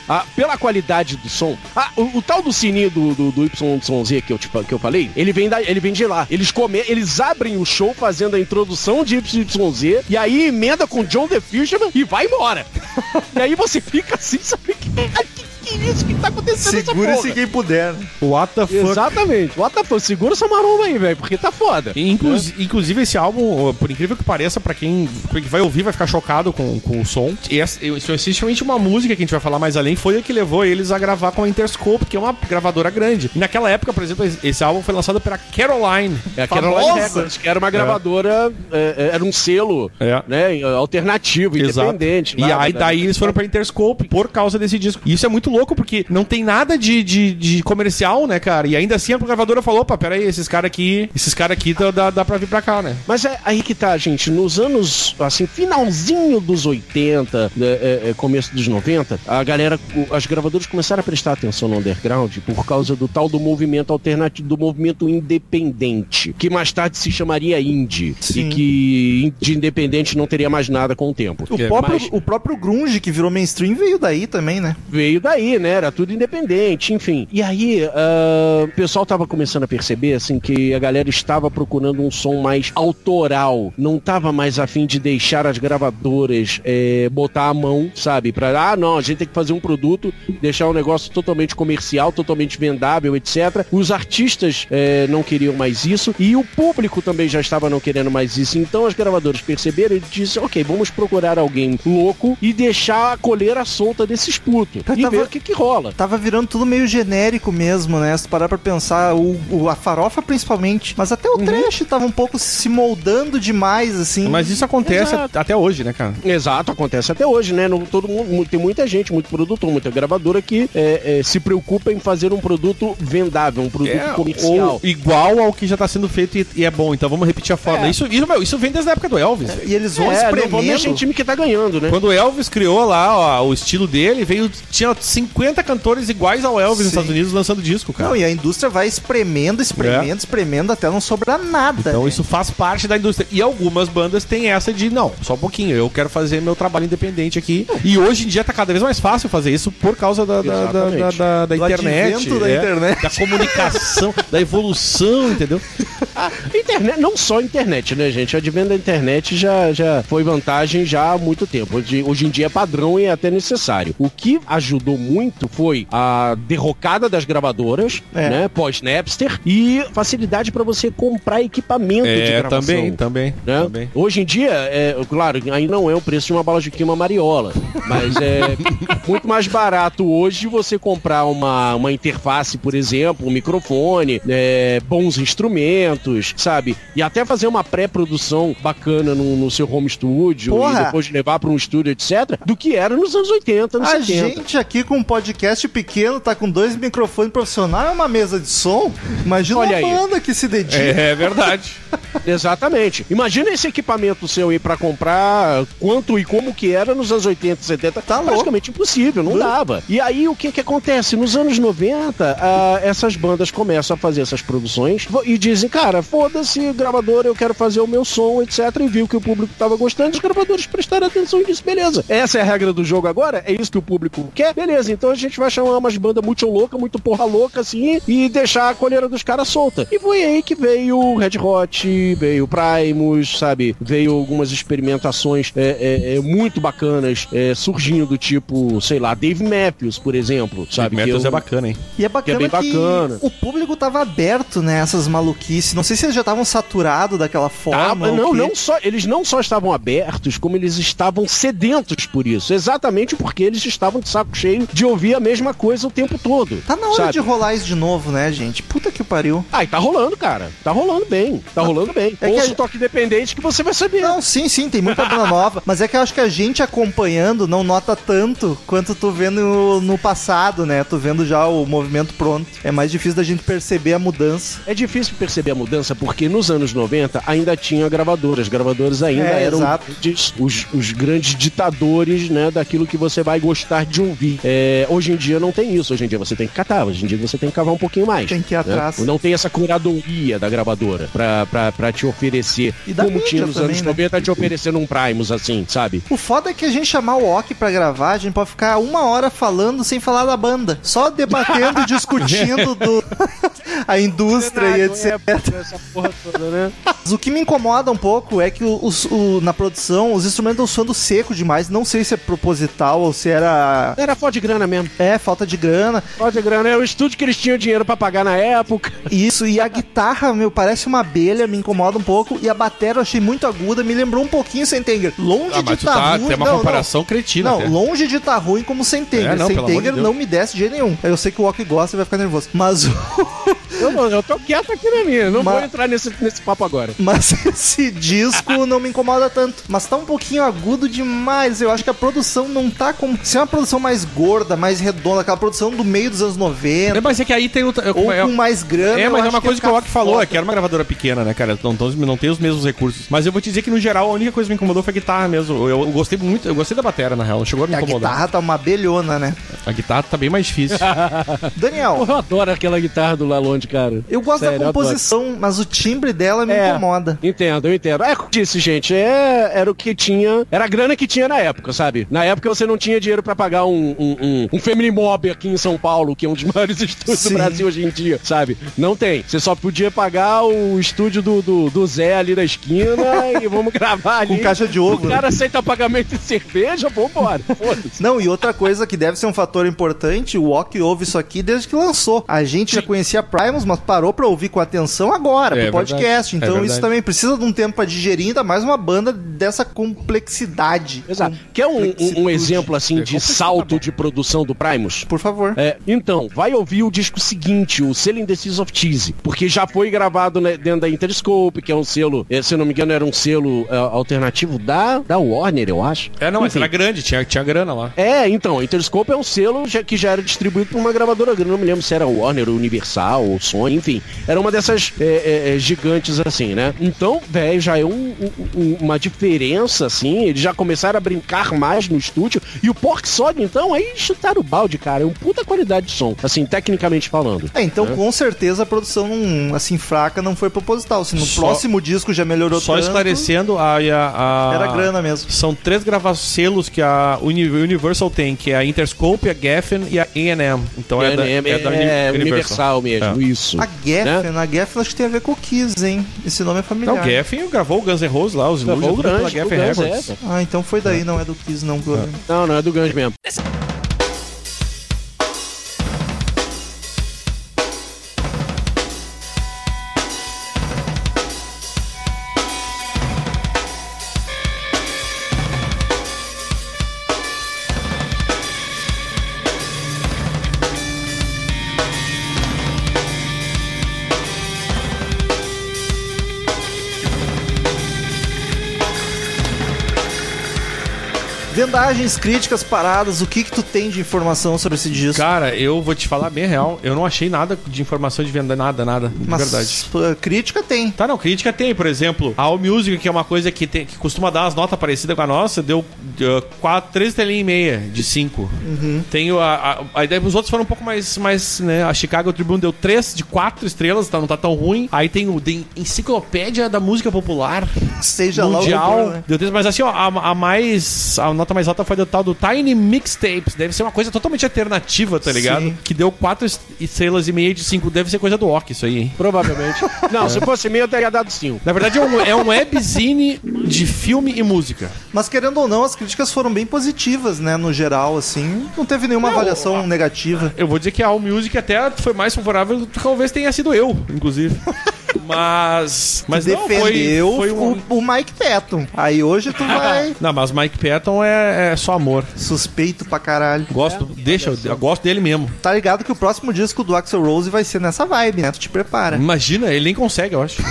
a- a- pela qualidade do som. Ah, o, o tal do sininho do, do, do YYZ que eu, fa- que eu falei, ele vem, da, ele vem de lá. Eles, come, eles abrem o show fazendo a introdução de YYZ e aí emenda com John The Fisherman e vai embora. [LAUGHS] e aí você fica assim, sabe? Que, que, que é isso? O que tá acontecendo porra? quem puder. What the fuck? Exatamente. What the fuck? Segura essa maromba aí, velho, porque tá foda. Inclusi- Inclusive, esse álbum, por incrível que pareça, pra quem, pra quem vai ouvir, vai ficar chocado com, com o som. E essa, eu- especialmente uma música que a gente vai falar mais além, foi a que levou eles a gravar com a Interscope, que é uma gravadora grande. E naquela época, por exemplo, esse- álbum foi lançado pela Caroline. É a Caroline Famosa. Records, que era uma gravadora, é, é, era um selo É. né, alternativo, Exato. independente. E lá, aí né? daí eles foram pra Interscope por causa desse disco. E isso é muito louco, porque não tem nada de, de, de comercial, né, cara? E ainda assim a gravadora falou, opa, peraí, esses caras aqui, esses caras aqui dá, dá, dá pra vir pra cá, né? Mas é aí que tá, gente. Nos anos, assim, finalzinho dos 80, né, é, é, começo dos 90, a galera, as gravadoras começaram a prestar atenção no underground por causa do tal do movimento alternativo, do movimento independente, que mais tarde se chamaria indie. Sim. E que de independente não teria mais nada com o tempo. O, É, próprio, mas- o próprio grunge que virou mainstream veio daí também, né? veio daí, né? Era tudo independente, enfim. E aí, ah, o pessoal tava começando a perceber, assim, que a galera estava procurando um som mais autoral. Não tava mais afim de deixar as gravadoras eh, botar a mão, sabe? Pra, ah, não, a gente tem que fazer um produto, deixar um negócio totalmente comercial, totalmente vendável, etc. Os artistas eh, não queriam mais isso e o público também já estava não querendo mais isso. Então as gravadoras perceberam e disseram, ok, vamos procurar alguém louco e deixar a coleira solta desses putos. Tava- que que rola. Tava virando tudo meio genérico mesmo, né? Se tu parar pra pensar, o, o- a farofa principalmente, mas até o trash tava um pouco se moldando demais, assim. Mas isso acontece Exato. até hoje, né, cara? Exato, acontece até hoje, né? Não, todo mundo, mu- tem muita gente, muito produtor, muita gravadora que é, é, se preocupa em fazer um produto vendável, um produto comercial. É, ou igual ao que já tá sendo feito e, e é bom. Então vamos repetir a fórmula. É. Isso, isso, meu, isso vem desde a época do Elvis. E eles vão É, não vamos mexer em espremendo. time que tá ganhando, né? Quando o Elvis criou lá ó, o estilo dele, veio tinha 50 cantores iguais ao Elvis nos Sim. Estados Unidos lançando disco, cara. Não, e a indústria vai espremendo, espremendo, espremendo até não sobrar nada. Então né? isso faz parte da indústria. E algumas bandas têm essa de, não, só um pouquinho, eu quero fazer meu trabalho independente aqui. E hoje em dia tá cada vez mais fácil fazer isso por causa da, da, da, da, da- da Do internet. da internet. Da comunicação, [LAUGHS] da evolução, entendeu? A internet, não só a internet, né, gente? O advento da internet já, já foi vantagem já há muito tempo. Hoje, hoje em dia é padrão e é até necessário. O que ajudou muito foi a derrocada das gravadoras, É. né, pós-Napster, e facilidade para você comprar equipamento de É, gravação. também, também, né? também. Hoje em dia, é, claro, ainda não é o preço de uma bala de queima mariola, mas é [LAUGHS] muito mais barato hoje você comprar uma, uma interface, por exemplo, um microfone, é, bons instrumentos, sabe? E até fazer uma pré-produção bacana no, no seu home studio Porra! e depois levar para um estúdio, etc., do que era nos anos 80, anos A 70. gente aqui com um podcast pequeno, tá com dois microfones profissionais, é uma mesa de som. Imagina Olha uma aí. banda que se dedica. É verdade. [LAUGHS] Exatamente. Imagina esse equipamento seu aí pra comprar quanto e como que era nos anos 80 e 70. Tá louco. Praticamente impossível, não dava. E aí o que que acontece? Nos anos 90, ah, essas bandas começam a fazer essas produções e dizem, cara, foda-se, gravador, eu quero fazer o meu som, etc. E viu que o público tava gostando, os gravadores prestaram atenção e disse, beleza. Essa é a regra do jogo agora? É isso que o público quer? Beleza, então a gente vai chamar umas bandas muito louca, muito porra louca, assim, e deixar a colheira dos caras solta. E foi aí que veio o Red Hot, veio o Primus, sabe? Veio algumas experimentações é, é, é, muito bacanas, é, surgindo do tipo, sei lá, Dave Matthews, por exemplo, sabe? Que Metas eu- é bacana, hein? E é bacana Que é que, bacana. o público tava aberto, né, essas maluquices. Não sei se eles já estavam saturados daquela forma. não, não só, eles não só estavam abertos, como eles estavam sedentos por isso. Exatamente porque eles estavam de saco cheio de ouvir a mesma coisa o tempo todo. Tá na hora sabe? de rolar isso de novo, né, gente? Puta que pariu. Ah, e tá rolando, cara. Tá rolando bem. Tá rolando bem. É que Ouça a- o toque independente que você vai saber. Não, sim, sim, tem muita banda [LAUGHS] nova. Mas é que eu acho que a gente acompanhando não nota tanto quanto tu vendo no, passado, né? Tu vendo já o movimento pronto. É mais difícil da gente perceber a mudança. É difícil perceber a mudança porque nos anos 90 ainda tinha gravadoras. As gravadoras ainda É, eram os, os grandes ditadores né, daquilo que você vai gostar de ouvir. É, hoje em dia não tem isso. Hoje em dia você tem que catar. Hoje em dia você tem que cavar um pouquinho mais. Tem que ir né? atrás. Não tem essa curadoria da gravadora pra, pra, pra te oferecer. E da como tinha nos também, anos né? 90 te oferecendo um Primus assim, sabe? O foda é que a gente chamar o Ok pra gravar, a gente pode ficar uma hora falando sem falar da banda. Só debatendo e [LAUGHS] discutindo do, [LAUGHS] a indústria e etc. É, porra toda, né? Mas o que me incomoda um pouco é que os- o- na produção os instrumentos estão soando seco demais. Não sei se é proposital ou se era. Era foda de grana mesmo. É, falta de grana. Foda de grana. É o estúdio que eles tinham dinheiro pra pagar na época. Isso, e a guitarra, meu, parece uma abelha, me incomoda um pouco. E a bateria eu achei muito aguda, me lembrou um pouquinho Sentenger. Longe Ah, de mas tu tá tá, ruim. tem uma não, comparação cretina. Não, até. não longe de estar ruim como Sentenger. É, não, de Sentenger Deus. não me desce de jeito nenhum. Eu sei que o Ok gosta e vai ficar nervoso. Mas o. [LAUGHS] Eu, não- eu tô quieto aqui na minha. Não Mas- vou entrar nesse, nesse papo agora. Mas [LAUGHS] esse disco não me incomoda tanto. Mas tá um pouquinho agudo demais. Eu acho que a produção não tá com. Se é uma produção mais gorda, mais redonda, aquela produção do meio dos anos 90. É, mas é que aí tem o. Ou é, com mais grana. é, mas é uma coisa que o Rock falou, é que era uma gravadora pequena, né, cara? Não, tão- não tem os mesmos recursos. Mas eu vou te dizer que, no geral, a única coisa que me incomodou foi a guitarra mesmo. Eu, eu gostei muito, eu gostei da bateria, na real. Não chegou a me A incomodar. guitarra tá uma abelhona, né? A guitarra tá bem mais difícil. [LAUGHS] Daniel, eu adoro aquela guitarra do Cara. eu gosto Sério, da composição, mas o timbre dela me É. incomoda. Entendo, eu entendo. É como disse, gente, é, era o que tinha. Era a grana que tinha na época, sabe? Na época você não tinha dinheiro pra pagar um, um, um, um Family Mob aqui em São Paulo, que é um dos [LAUGHS] maiores estúdios Sim. do Brasil hoje em dia, sabe? Não tem. Você só podia pagar o estúdio do, do, do Zé ali da esquina e vamos gravar [LAUGHS] ali. Com caixa de ovo. O cara aceita pagamento de cerveja, vambora. [LAUGHS] Não, e outra coisa que deve ser um fator importante, o Ok ouve isso aqui desde que lançou. A gente já conhecia Primus, mas parou pra ouvir com atenção agora, É pro podcast. verdade. Então É isso também precisa de um tempo pra digerir, ainda mais uma banda dessa complexidade. Exato. Quer um, um- exemplo assim de salto de produção do Primus? Por favor. É, então, vai ouvir o disco seguinte, o Selling the Seas of Cheese, porque já foi gravado né, dentro da Interscope, que é um selo, eh, se eu não me engano, era um selo eh, alternativo da, da Warner, eu acho. É, não, mas era grande, tinha, tinha grana lá. É, então, a Interscope é um selo já- que já era distribuído por uma gravadora grande, não me lembro se era Warner, Universal ou Sony, enfim. Era uma dessas é, é, é, gigantes assim, né? Então, velho, já é um- um- uma diferença, assim, eles já começaram a brincar mais no estúdio, e o Pork Sod, então, aí chutaram o balde, cara, é um puta qualidade de som, assim, tecnicamente falando. É, então com certeza a produção assim fraca não foi proposital. Se no Só- próximo disco já melhorou Só tanto, esclarecendo, a, a, a- era grana mesmo. São três gravacelos que a Uni- Universal tem, que é a Interscope, a Geffen e a A&M. Então é, da, é, é da Uni- é universal mesmo, É. isso. A Geffen, a Geffen acho que tem a ver com o Kiss, hein? Esse nome é familiar. Não, o Geffen gravou o Guns N' Roses lá, os tudo pela Guns, Geffen o Guns, Records. é. Ah, então foi daí, não é do Kiss, não. Não, não, é do Guns mesmo. Vendagens, críticas, paradas, o que que tu tem de informação sobre esse disco? Cara, eu vou te falar bem real, eu não achei nada de informação de venda, nada, nada, de Mas verdade. crítica tem. Tá, não, crítica tem, por exemplo, a All Music, que é uma coisa que, tem- que costuma dar umas notas parecidas com a nossa, deu uh, 4, 3 estrelinhas e meia de 5. Tem o- a, a, a ideia os outros foram um pouco mais, mais né, a Chicago Tribune deu 3 de 4 estrelas, tá, não tá tão ruim. Aí tem o The Enciclopédia da Música Popular Seja lá o que Mundial, for, né? deu 3, mas assim, ó, a, a mais, a nota mais alta foi do tal do Tiny Mixtapes, deve ser uma coisa totalmente alternativa, tá ligado? Sim. Que deu 4 estrelas e meia de 5, deve ser coisa do Orc isso aí, hein? Provavelmente. [LAUGHS] Não, se fosse meio, eu teria dado 5. Na verdade, é um, é um webzine de filme e música. Mas querendo ou não, as críticas foram bem positivas, né? No geral, assim. Não teve nenhuma avaliação negativa. Eu vou dizer que a All Music até foi mais favorável do que talvez tenha sido eu, inclusive. [LAUGHS] Mas. Mas não, foi, Defendeu foi um. o, o Mike Patton. Aí hoje tu vai [LAUGHS] Não, mas Mike Patton é, é só amor. suspeito pra caralho. Gosto, deixa, eu, eu gosto dele mesmo. Tá ligado que o próximo disco do Axel Rose vai ser nessa vibe, né? Tu te prepara. Imagina, ele nem consegue, eu acho.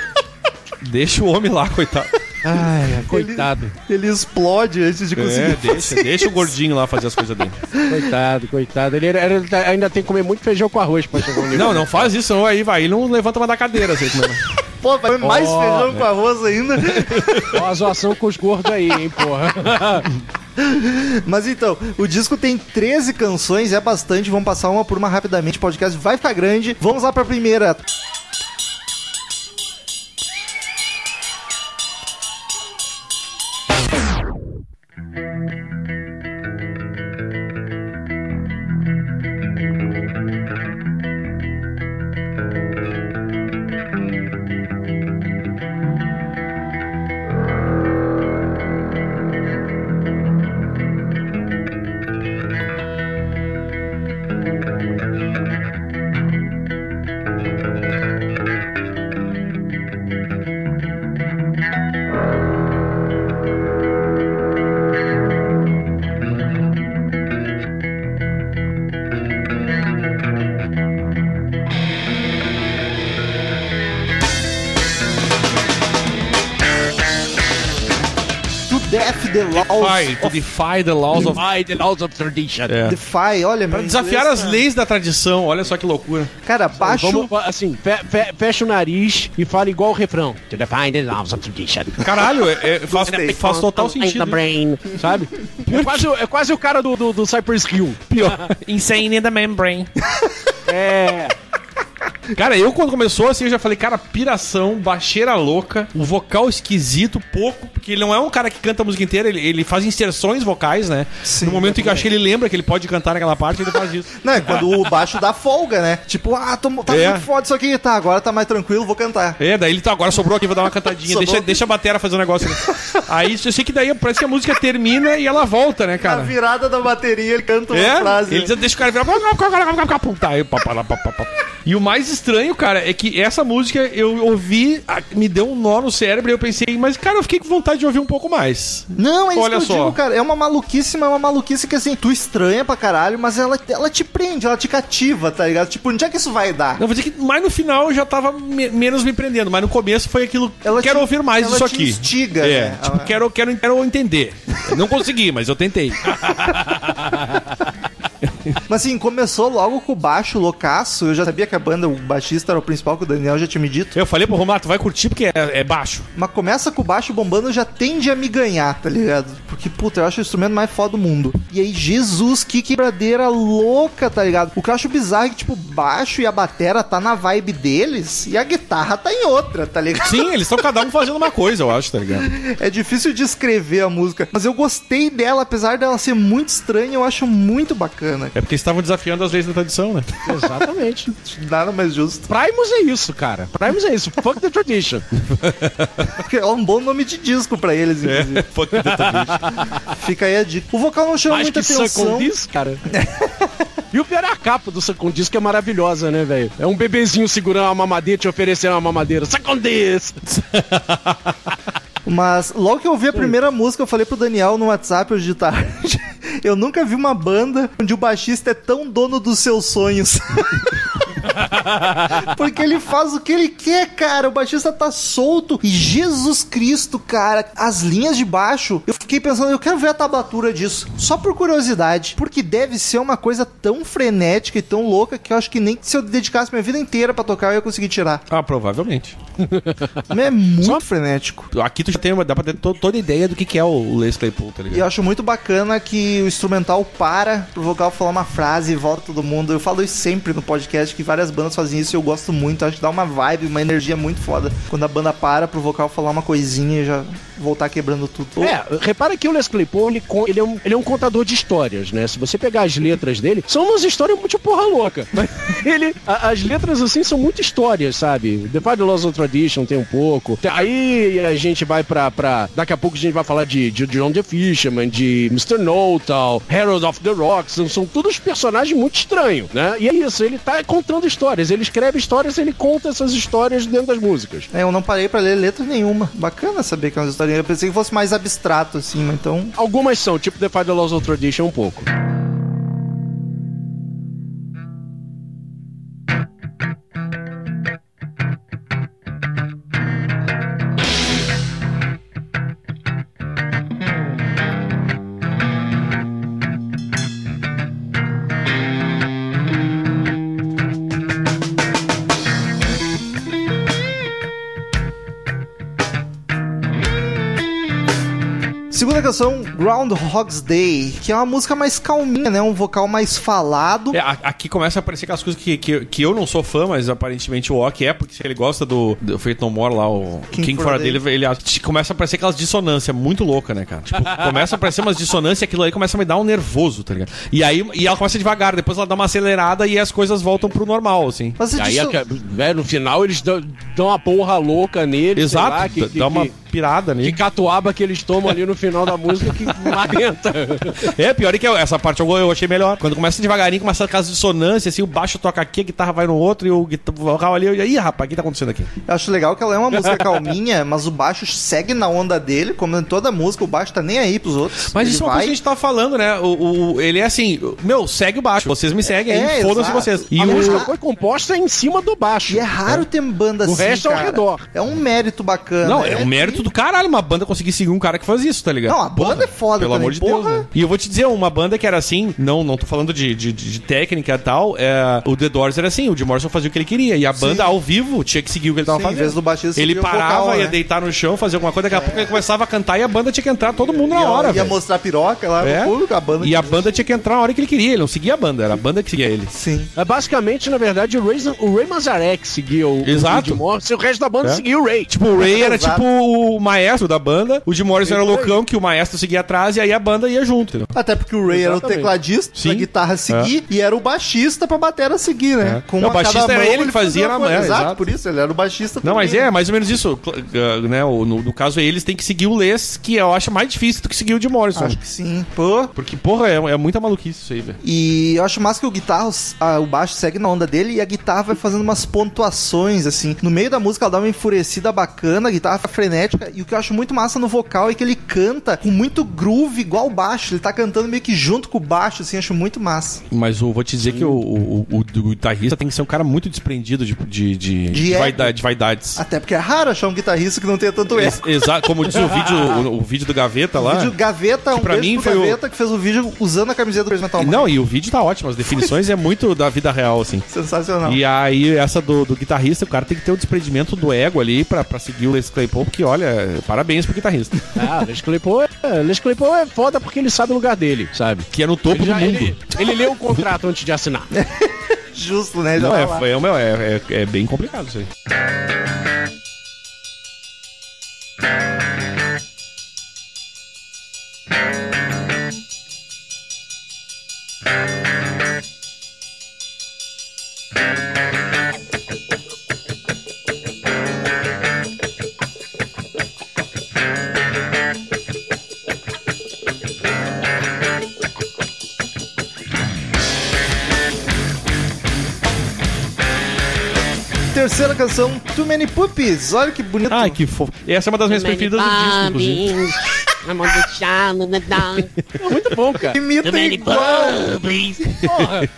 [LAUGHS] deixa o homem lá, coitado. Ai, coitado. Ele explode antes de conseguir. É, deixa, deixa o gordinho lá fazer as coisas dele. Coitado, coitado. Ele, era- ele tá- ainda tem que comer muito feijão com arroz pra chegar no nível. Não, não faz isso, não, aí vai. Ele não levanta mais da cadeira, assim, como é. Pô, vai mais Ó, feijão né? com arroz ainda. Ó a zoação com os gordos aí, hein, porra. [LAUGHS] Mas então, o disco tem 13 canções, é bastante. Vamos passar uma por uma rapidamente. O podcast vai ficar grande. Vamos lá pra primeira. Defy, to defy the laws of... By the laws of tradition. É. Defy, olha, Pra meu desafiar inglês as tá- leis da tradição, olha só que loucura. Cara, baixo. Vamos, assim, fe- fe- fecha o nariz e fala igual o refrão. To define the laws of tradition. Caralho, é, é- faz, faz total sentido. brain, sabe? [LAUGHS] É quase, o- é quase o cara do, do, do Cypress Hill. [LAUGHS] Insane in the membrane. [LAUGHS] É. Cara, eu quando começou assim, eu já falei, cara, piração, baixeira louca, o vocal esquisito, pouco, porque ele não é um cara que canta a música inteira, ele, ele faz inserções vocais, né? Sim, no momento em que eu achei ele lembra que ele pode cantar naquela parte, ele faz isso. [LAUGHS] Não, é quando o baixo dá folga, né? Tipo, ah, tô, tá É. muito foda isso aqui. Tá, agora tá mais tranquilo, vou cantar. É, daí ele tá, agora sobrou aqui, vou dar uma cantadinha. [LAUGHS] Deixa, deixa a batera fazer um negócio ali. Aí eu sei que daí parece que a música termina e ela volta, né, Na cara? virada da bateria, ele canta uma É, frase. ele diz, deixa o cara virar. Tá, aí. E o mais estranho, cara, é que essa música eu ouvi, me deu um nó no cérebro e eu pensei, mas cara, eu fiquei com vontade de ouvir um pouco mais. Não, é isso Olha que eu só. digo, cara. É uma maluquice, mas é uma maluquice que assim, tu estranha pra caralho, mas ela, ela te prende, ela te cativa, tá ligado? Tipo, onde é que isso vai dar? Não, vou dizer que mais no final eu já tava me- menos me prendendo, mas no começo foi aquilo. Ela quero te- ouvir mais ela disso te aqui. instiga, é, né? tipo, Ela- quero, quero, quero entender. Não consegui, mas eu tentei. [LAUGHS] Mas assim, começou logo com o baixo loucaço. Eu já sabia que a banda, o baixista era o principal, que o Daniel já tinha me dito. Eu falei pro Romulo, "Ah, tu vai curtir porque é, é baixo. Mas começa com o baixo bombando, já tende a me ganhar, tá ligado? Porque, puta, eu acho o instrumento mais foda do mundo. E aí, Jesus, que quebradeira louca, tá ligado? O que eu acho bizarro é que, tipo, baixo e a batera tá na vibe deles e a guitarra tá em outra, tá ligado? Sim, eles estão cada um fazendo uma coisa, eu acho, tá ligado? [LAUGHS] É difícil descrever a música, mas eu gostei dela, apesar dela ser muito estranha, eu acho muito bacana. É porque eles estavam desafiando as leis da tradição, né? Exatamente. [LAUGHS] Nada mais justo. Primus é isso, cara. Primus é isso. Fuck the tradition. [LAUGHS] É um bom nome de disco pra eles, inclusive. [LAUGHS] Fuck the tradition. Fica aí a dica. O vocal não chama Mais muita que atenção. Suncondis, cara. E o pior é a capa do Suncondis, que é maravilhosa, né, velho? É um bebezinho segurando uma mamadeira e te oferecendo uma mamadeira. Suncondis! Mas logo que eu ouvi a primeira música, eu falei pro Daniel no WhatsApp hoje de tarde. [LAUGHS] Eu nunca vi uma banda onde o baixista é tão dono dos seus sonhos. [LAUGHS] [LAUGHS] Porque ele faz o que ele quer, cara. O baixista tá solto. E Jesus Cristo, cara, as linhas de baixo, eu fiquei pensando, eu quero ver a tablatura disso. Só por curiosidade. Porque deve ser uma coisa tão frenética e tão louca que eu acho que nem se eu dedicasse minha vida inteira pra tocar, eu ia conseguir tirar. Ah, provavelmente. [LAUGHS] É muito frenético. Aqui tu já tem, dá pra ter to- toda a ideia do que, que é o Les Claypool, tá E eu ligado? acho muito bacana que o instrumental para pro vocal falar uma frase e volta todo mundo. Eu falo isso sempre no podcast, que várias bandas fazem isso e eu gosto muito. Acho que dá uma vibe, uma energia muito foda. Quando a banda para pro vocal falar uma coisinha e já voltar quebrando tudo. É, repara que o Les Claypool, ele, ele, é um, ele é um contador de histórias, né? Se você pegar as letras dele, são umas histórias muito porra louca. Mas [LAUGHS] ele, a- as letras, assim, são muito histórias, sabe? The Laws of Tradition tem um pouco. Aí a gente vai pra, pra... Daqui a pouco a gente vai falar de, de John the Fisherman, de Mr. Notal, Herald of the Rocks. São, são todos personagens muito estranhos, né? E é isso, ele tá contando histórias. Ele escreve histórias, ele conta essas histórias dentro das músicas. É, eu não parei pra ler letra nenhuma. Bacana saber que é uma. Eu pensei que fosse mais abstrato, assim, mas então. Algumas são, tipo The Laws of Tradition, um pouco. Segunda canção, Groundhog's Day, que é uma música mais calminha, né? Um vocal mais falado. É, a- aqui começa a aparecer aquelas coisas que, que, que eu não sou fã, mas aparentemente o Ok é, porque se ele gosta do, do Fate No More lá, o King King, for a Day, ele, ele a- começa a aparecer aquelas dissonâncias muito loucas, né, cara? Tipo, [LAUGHS] começa a aparecer umas dissonâncias e aquilo aí começa a me dar um nervoso, tá ligado? E aí e ela começa devagar, depois ela dá uma acelerada e as coisas voltam pro normal, assim. Mas E aí, disso- velho, no final, eles dão, dão uma porra louca nele. sei Exato, lá, que, dá uma que, pirada que nele. catuaba que eles tomam ali no final da música que [LAUGHS] não aguenta. É, pior é que eu- essa parte eu, eu achei melhor. Quando começa devagarinho, começa aquelas dissonâncias, assim, o baixo toca aqui, a guitarra vai no outro e o o vocal ali. E aí, rapaz, o que tá acontecendo aqui? Eu acho legal que ela é uma música [LAUGHS] calminha, mas o baixo segue na onda dele, como em toda música, o baixo tá nem aí pros outros. Mas Ele isso é uma vai... coisa que a gente tava falando, né? O, o- ele é assim, meu, segue o baixo. Vocês me seguem É, aí, foda-se vocês. E a o, música foi composta em cima do baixo. E é raro ter banda O assim, resto é ao cara. redor. É um mérito bacana. Não, é um mérito do caralho uma banda conseguir seguir um cara que faz isso, tá ligado? Não, a banda é foda Pelo também, amor de porra. Deus, né? E eu vou te dizer, uma banda que era assim, não, não tô falando de, de, de técnica e tal, é, o The Doors era assim, o Jim Morrison fazia o que ele queria, e a banda ao vivo tinha que seguir o que ele tava Sim, em fazendo. vez do baixista ele parava, vocal, ia né? deitar no chão, fazer alguma coisa, daqui a pouco ele começava a cantar e a banda tinha que entrar todo mundo na hora, ia velho. mostrar a piroca lá É. no público, a banda. E a banda tinha que entrar na hora que ele queria, ele não seguia a banda, era a banda que seguia ele. Sim. É, basicamente, na verdade, o Ray, o Ray Manzarek seguia o, Exato. o Jim Morrison, e o resto da banda É. seguia o Ray. Tipo, o Ray era tipo o maestro da banda, o Jim Morrison era o loucão que o maestro seguia atrás e aí a banda ia junto, entendeu? Até porque o Ray era o Exatamente. tecladista Sim. pra guitarra seguir e era o baixista pra batera seguir, né? É. Não, o baixista era mão, ele que fazia na mão, Exato, por isso ele era o baixista Não, mas também, é né? mais ou menos isso. uh, né, no, no caso, eles têm que seguir o Les, que eu acho mais difícil do que seguir o de Morrison. Acho que sim. Pô. Porque, porra, é, é muita maluquice isso aí, velho. E eu acho massa que o guitarra, ah, o baixo segue na onda dele e a guitarra vai fazendo umas pontuações, assim. No meio da música ela dá uma enfurecida bacana, a guitarra fica E o que eu acho muito massa no vocal é que ele canta com muito groove, igual o baixo. Ele tá cantando meio que junto com o baixo, assim, acho muito massa. Mas eu vou te dizer que o, o, o- o guitarrista tem que ser um cara muito desprendido de, de, de, De de ego. vaidade- de vaidades. Até porque é raro achar um guitarrista que não tenha tanto ego. Exato, como diz o vídeo, [LAUGHS] o, o vídeo do Gaveta lá. O vídeo Gaveta, um pra mim pro foi o- Gaveta que fez o vídeo usando a camiseta do Metal. Não, e o vídeo tá ótimo, as definições é muito da vida real, assim. Sensacional. E aí, essa do, do guitarrista, o cara tem que ter o desprendimento do ego ali pra, pra seguir o Les Claypool, porque, olha, parabéns pro guitarrista. [LAUGHS] Ah, Les Claypool é, Les Claypool é foda porque ele sabe o lugar dele, sabe? Que é no topo Ele, do já- mundo. ele, ele leu o contrato antes de assinar. [LAUGHS] Justo, né? Já Não, é, é, é, é, é bem complicado isso aí. Canção, Too Many Puppies. Olha que bonito. Ai, que fofo. Essa é uma das minhas preferidas do disco, inclusive. É [LAUGHS] muito bom, cara. Imita Many igual. Porra.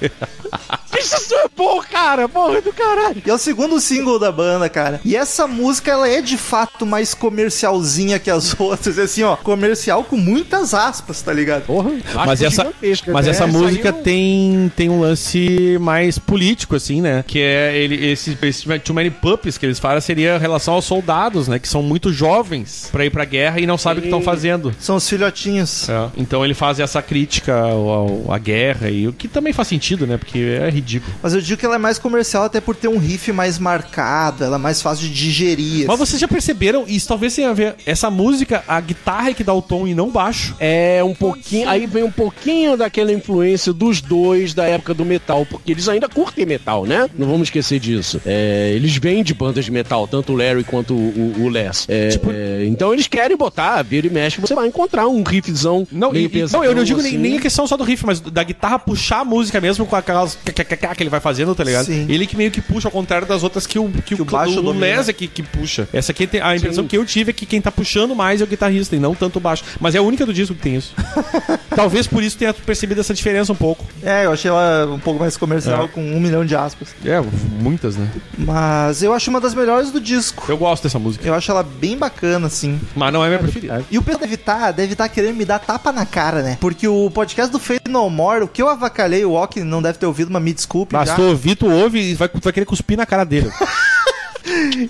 Bom, cara. Porra do caralho. E é o segundo single da banda, cara. E essa música, ela é de fato mais comercialzinha que as [LAUGHS] outras. Assim, ó, comercial com muitas aspas, tá ligado? Porra. Mas essa, mas essa música tem, tem um lance mais político, assim, né? Que é ele, esse, esse Too Many Puppies que eles falam seria em relação aos soldados, né? Que são muito jovens pra ir pra guerra e não sabem o que estão fazendo. São os filhotinhos. É, Então ele faz essa crítica ao- ao- à guerra, e o que também faz sentido, né? Porque é ridículo. Mas eu digo que ela é mais comercial até por ter um riff mais marcado, ela é mais fácil de digerir. Mas assim. vocês já perceberam, isso talvez tenha a ver, essa música, a guitarra é que dá o tom e não baixo. É um pouquinho. Aí vem um pouquinho daquela influência dos dois da época do metal, porque eles ainda curtem metal, né? Não vamos esquecer disso. É, eles vêm de bandas de metal, tanto o Larry quanto o, o- o Les. É, é, então eles querem botar, vira e mexe, você vai encontrar um riffzão Não, meio e- pesadão, não eu não digo nem, assim. nem a questão só do riff, mas da guitarra puxar a música mesmo com aquelas que ele vai fazendo, tá ligado? Sim. Ele que meio que puxa, ao contrário das outras que o, que Que o, o baixo o, domina. Les é que, que puxa. Essa aqui tem a impressão Sim. que eu tive é que quem tá puxando mais é o guitarrista e não tanto o baixo. Mas é a única do disco que tem isso. [LAUGHS] Talvez por isso tenha percebido essa diferença um pouco. É, eu achei ela um pouco mais comercial, É. com um milhão de aspas. É, muitas, né? Mas eu acho uma das melhores do disco. Eu gosto dessa música. Eu acho ela bem bacana, assim. Mas não é minha preferida. E o Pedro deve estar deve tá querendo me dar tapa na cara, né? Porque o podcast do Fade No More, o que eu avacalhei, o Ok não deve ter ouvido, mas me desculpe. Tu ouvir, tu ouve e vai, tu vai querer cuspir na cara dele. [LAUGHS]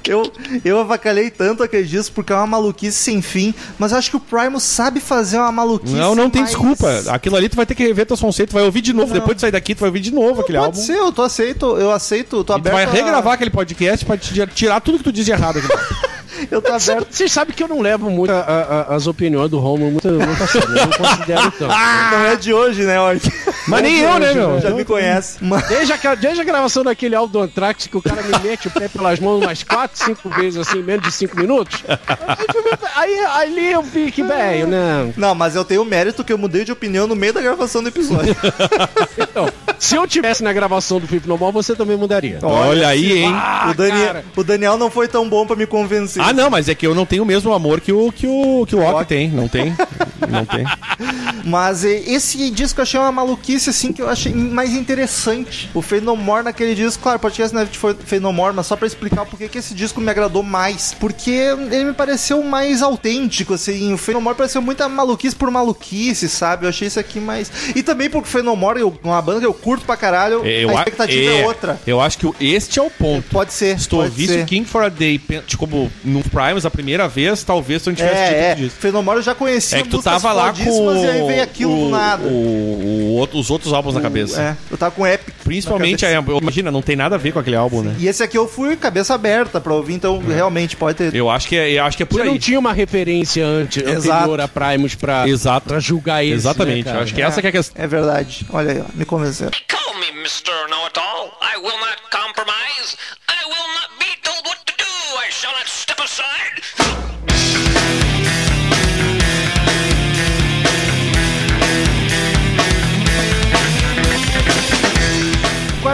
Eu, eu avacalhei tanto aquele disco porque é uma maluquice sem fim, mas eu acho que o Primus sabe fazer uma maluquice. Não, não tem mais- desculpa. Aquilo ali tu vai ter que rever teus conceitos, vai ouvir de novo. Depois de sair daqui, tu vai ouvir de novo aquele Pode álbum. ser, eu tô aceito, eu aceito, tô E tu aberto. vai a- regravar aquele podcast pra te tirar tudo que tu diz de errado aqui. [LAUGHS] Eu tô aberto. Vocês sabem que eu não levo muito a- a- a- as opiniões do Romulo muito, muito a sério. Eu não considero tanto. [LAUGHS] Não é de hoje, né, Ok? Mas nem eu, né, meu? Já me conhece. Desde a, desde a gravação daquele álbum do Anthrax, que o cara me mete o pé pelas mãos umas 4, 5 vezes, assim, menos de 5 minutos. Aí, aí ali eu vi que, velho, né? Não, mas eu tenho o mérito que eu mudei de opinião no meio da gravação do episódio. Então, se eu tivesse na gravação do Flip Normal, você também mudaria. Olha aí, hein? o, Daniel, o Daniel não foi tão bom pra me convencer. Ah, não, mas é que eu não tenho o mesmo amor que o que o, que o Ok. tem, não tem. Não tem. [LAUGHS] Mas eh, esse disco eu achei uma maluquice, assim, que eu achei mais interessante. O Fenomore naquele disco, claro, podcast não é de Fenomore, mas só pra explicar por que esse disco me agradou mais. Porque ele me pareceu mais autêntico, assim. O Fenomore pareceu muita maluquice por maluquice, sabe? Eu achei isso aqui mais. E também porque o Fenomore, eu- uma banda que eu curto pra caralho, Eu, a expectativa é, outra. Eu acho que este é o ponto. Pode ser. Se tu pode ouvisse ser. o King for a Day, tipo, como no Primus a primeira vez, talvez tu não tivesse É, é. dito disso. Fenomore eu já conhecia É que tu tava lá com e aí veio aquilo o, do nada. o- o outro- os outros álbuns na cabeça. É, eu tava com Epic. Principalmente, é, imagina, não tem nada a ver com aquele álbum, né? E esse aqui eu fui cabeça aberta pra ouvir, então realmente pode ter. Eu acho que é, eu acho que é por Você aí. não tinha uma referência antes, Exato. anterior a Primus pra, Exato. pra julgar isso. Exatamente. né, eu cara? acho que essa que é a questão. É verdade. Olha aí, ó, me convenceram. Call me Mr. Know-It-All. I will not compromise. I will not be told what to do. I shall not step aside.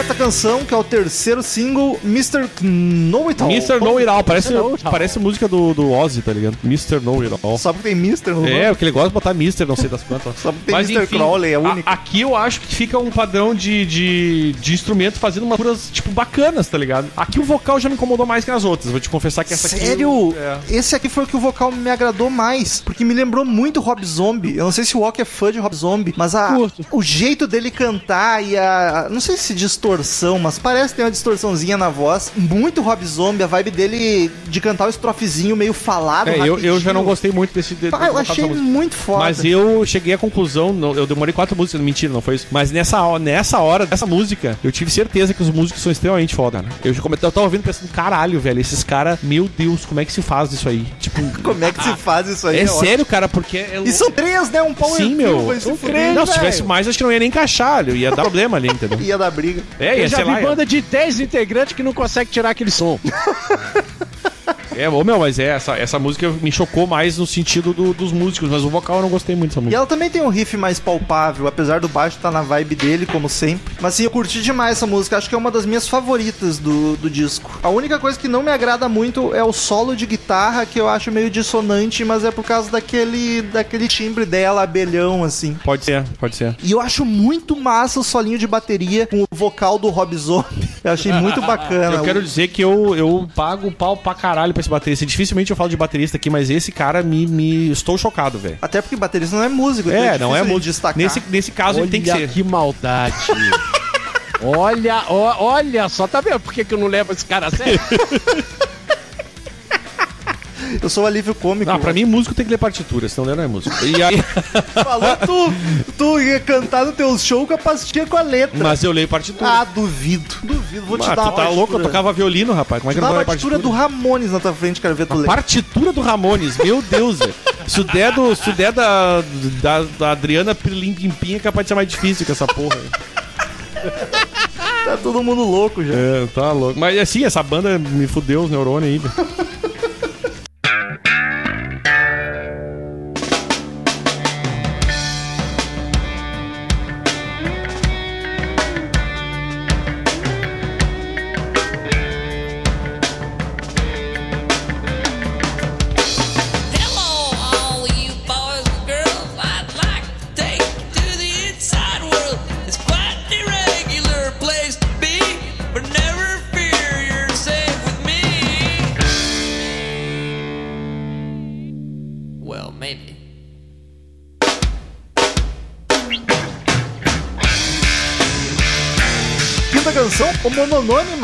Quarta canção, que é o terceiro single, Mr. Know It All. Mr. Know It All, parece, Mr. Know It All. parece música do, do Ozzy, tá ligado? Mr. Know It All. Só porque tem Mr. no É, porque ele gosta de botar Mr. não sei das quantas. Só porque tem Mr. Crowley, é a- único. aqui eu acho que fica um padrão de, de, de instrumento fazendo umas curas, tipo, bacanas, tá ligado? Aqui o vocal já me incomodou mais que as outras. Vou te confessar que essa aqui... Sério? É. Esse aqui foi o que o vocal me agradou mais, porque me lembrou muito Rob Zombie. Eu não sei se o Walker é fã de Rob Zombie, mas a, Curto. o jeito dele cantar e a. Não sei se distorção, mas parece que tem uma distorçãozinha na voz. Muito Rob Zombie, a vibe dele de cantar o estrofezinho meio falado. É, eu, eu já não gostei muito desse... de- Pá, do eu achei muito foda. Mas eu cheguei à conclusão, não- eu demorei quatro músicas, mentira, não foi isso. Mas nessa, nessa hora dessa música, eu tive certeza que os músicos são extremamente foda, né? Eu, eu tava ouvindo pensando, caralho, velho, esses caras, meu Deus, como é que se faz isso aí? Tipo, [LAUGHS] Como é que se faz isso aí? é ótimo. sério, cara, porque é E são três, né? Um pau Sim, meu. fuder. três, Não, se tivesse mais, acho que não ia nem encaixar, ia dar [LAUGHS] problema ali, entendeu? Ia dar briga. É, ia, Eu já sei vi lá, banda de 10 integrantes que não consegue tirar aquele som. [LAUGHS] É, ô, meu, mas é, essa, essa música me chocou mais no sentido do- dos músicos, mas o vocal eu não gostei muito dessa E música. ela também tem um riff mais palpável, apesar do baixo estar na vibe dele, como sempre. Mas sim, eu curti demais essa música, acho que é uma das minhas favoritas do, do disco. A única coisa que não me agrada muito é o solo de guitarra, que eu acho meio dissonante, mas é por causa daquele, daquele timbre dela, abelhão, assim. Pode ser, pode ser. E eu acho muito massa o solinho de bateria com o vocal do Rob Zombie. [LAUGHS] Eu achei muito bacana. Eu quero dizer que eu, eu pago pau pra caralho pra esse baterista. Dificilmente eu falo de baterista aqui, mas esse cara me, me estou chocado, velho. Até porque baterista não é músico. então É, não é difícil de muito. destacar. Nesse, nesse caso ele tem que ser. que maldade. [LAUGHS] olha, ó- olha só, tá vendo por que, que eu não levo esse cara a sério? [LAUGHS] Eu sou o alívio cômico. Não, pra mim músico tem que ler partitura, senão ele não é músico. E aí, [LAUGHS] Falou, tu, tu ia cantar no teu show com a pastinha com a letra. mas eu leio partitura. Ah, duvido. Duvido. Vou te Ah, dar tu uma tá partitura. louco? Eu tocava violino, rapaz. Como é que não a leio partitura do Ramones na tua frente, quero ver tu ler. Partitura do Ramones, meu Deus, velho. Se o der, do, se o der da, da, da Adriana Pirlim Pimpinha, é capaz de ser mais difícil que essa porra. Tá todo mundo louco já. É, tá louco. Mas assim, essa banda me fudeu os neurônios aí,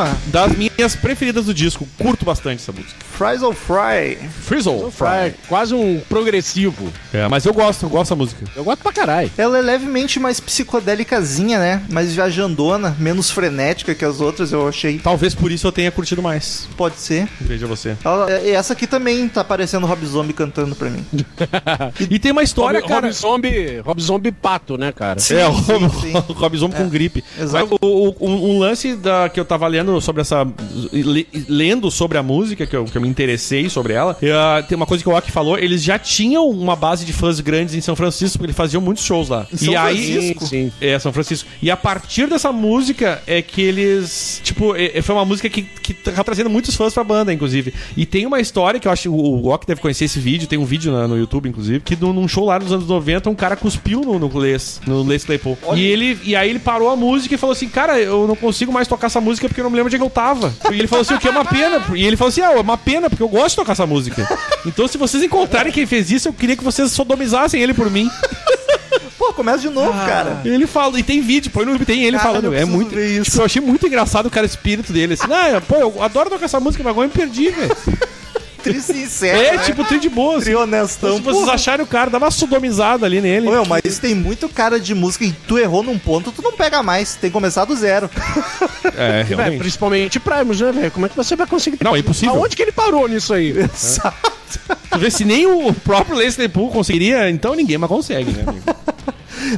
mononônima, Das minhas preferidas do disco, curto bastante essa música. Fries or Fry. Frizzle. É quase um progressivo. É, mas eu gosto, eu gosto da música. Eu gosto pra caralho. Ela é levemente mais psicodélicazinha, né? Mais viajandona, menos frenética que as outras, eu achei. Talvez por isso eu tenha curtido mais. Pode ser. Veja você. Ela- e essa aqui também tá parecendo Rob Zombie cantando pra mim. [LAUGHS] E tem uma história, Rob, cara. Rob Zombie, Rob Zombie pato, né, cara? É, o sim, Rob, sim. o Rob Zombie com gripe. exato. Mas o- o- um, um lance da, que eu tava lendo sobre essa. le- lendo sobre a música, que eu, que eu me interessei sobre ela. e, ah, tem uma coisa que o Ock falou: eles já tinham uma base de fãs grandes em São Francisco, porque eles faziam muitos shows lá. Em São e aí. Francisco? Sim. É, São Francisco. E a partir dessa música é que eles. Tipo, é- é- foi uma música que, que tá trazendo muitos fãs pra banda, inclusive. E tem uma história que eu acho que o, Ock deve conhecer esse vídeo, tem um vídeo na- no YouTube, inclusive, que num, num show lá nos anos 90, um cara cuspiu no, no Les, no Les Claypool. E, ele, e aí ele parou a música e falou assim: Cara, eu não consigo mais tocar essa música porque eu não me lembro de onde é que eu tava. E ele falou assim: O que é uma pena? E ele falou assim: Ah, é uma pena porque eu gosto de tocar essa música. Então, se vocês encontrarem quem fez isso, eu queria que vocês sodomizassem ele por mim. Pô, começa de novo, Ah. cara. E ele fala, e tem vídeo, põe no YouTube, tem ele Caralho, falando. É muito. Tipo, eu achei muito engraçado o cara, o espírito dele. Assim, ah, pô, eu adoro tocar essa música, mas agora eu me perdi, velho. Tri sincero, É, né? tipo, tri de boa. Assim. Tri honestão. Se vocês acharem o cara, dá uma sodomizada ali nele. Ô, meu, mas tem muito cara de música e tu errou num ponto, tu não pega mais. Tem que começar do zero. [LAUGHS] É, É, realmente. principalmente Primus, né, velho? Como é que você vai conseguir? Não, é impossível. Aonde que ele parou nisso aí? Tu vê, se nem o próprio Leslie Pool conseguiria, então ninguém mais consegue, né? amigo? [LAUGHS]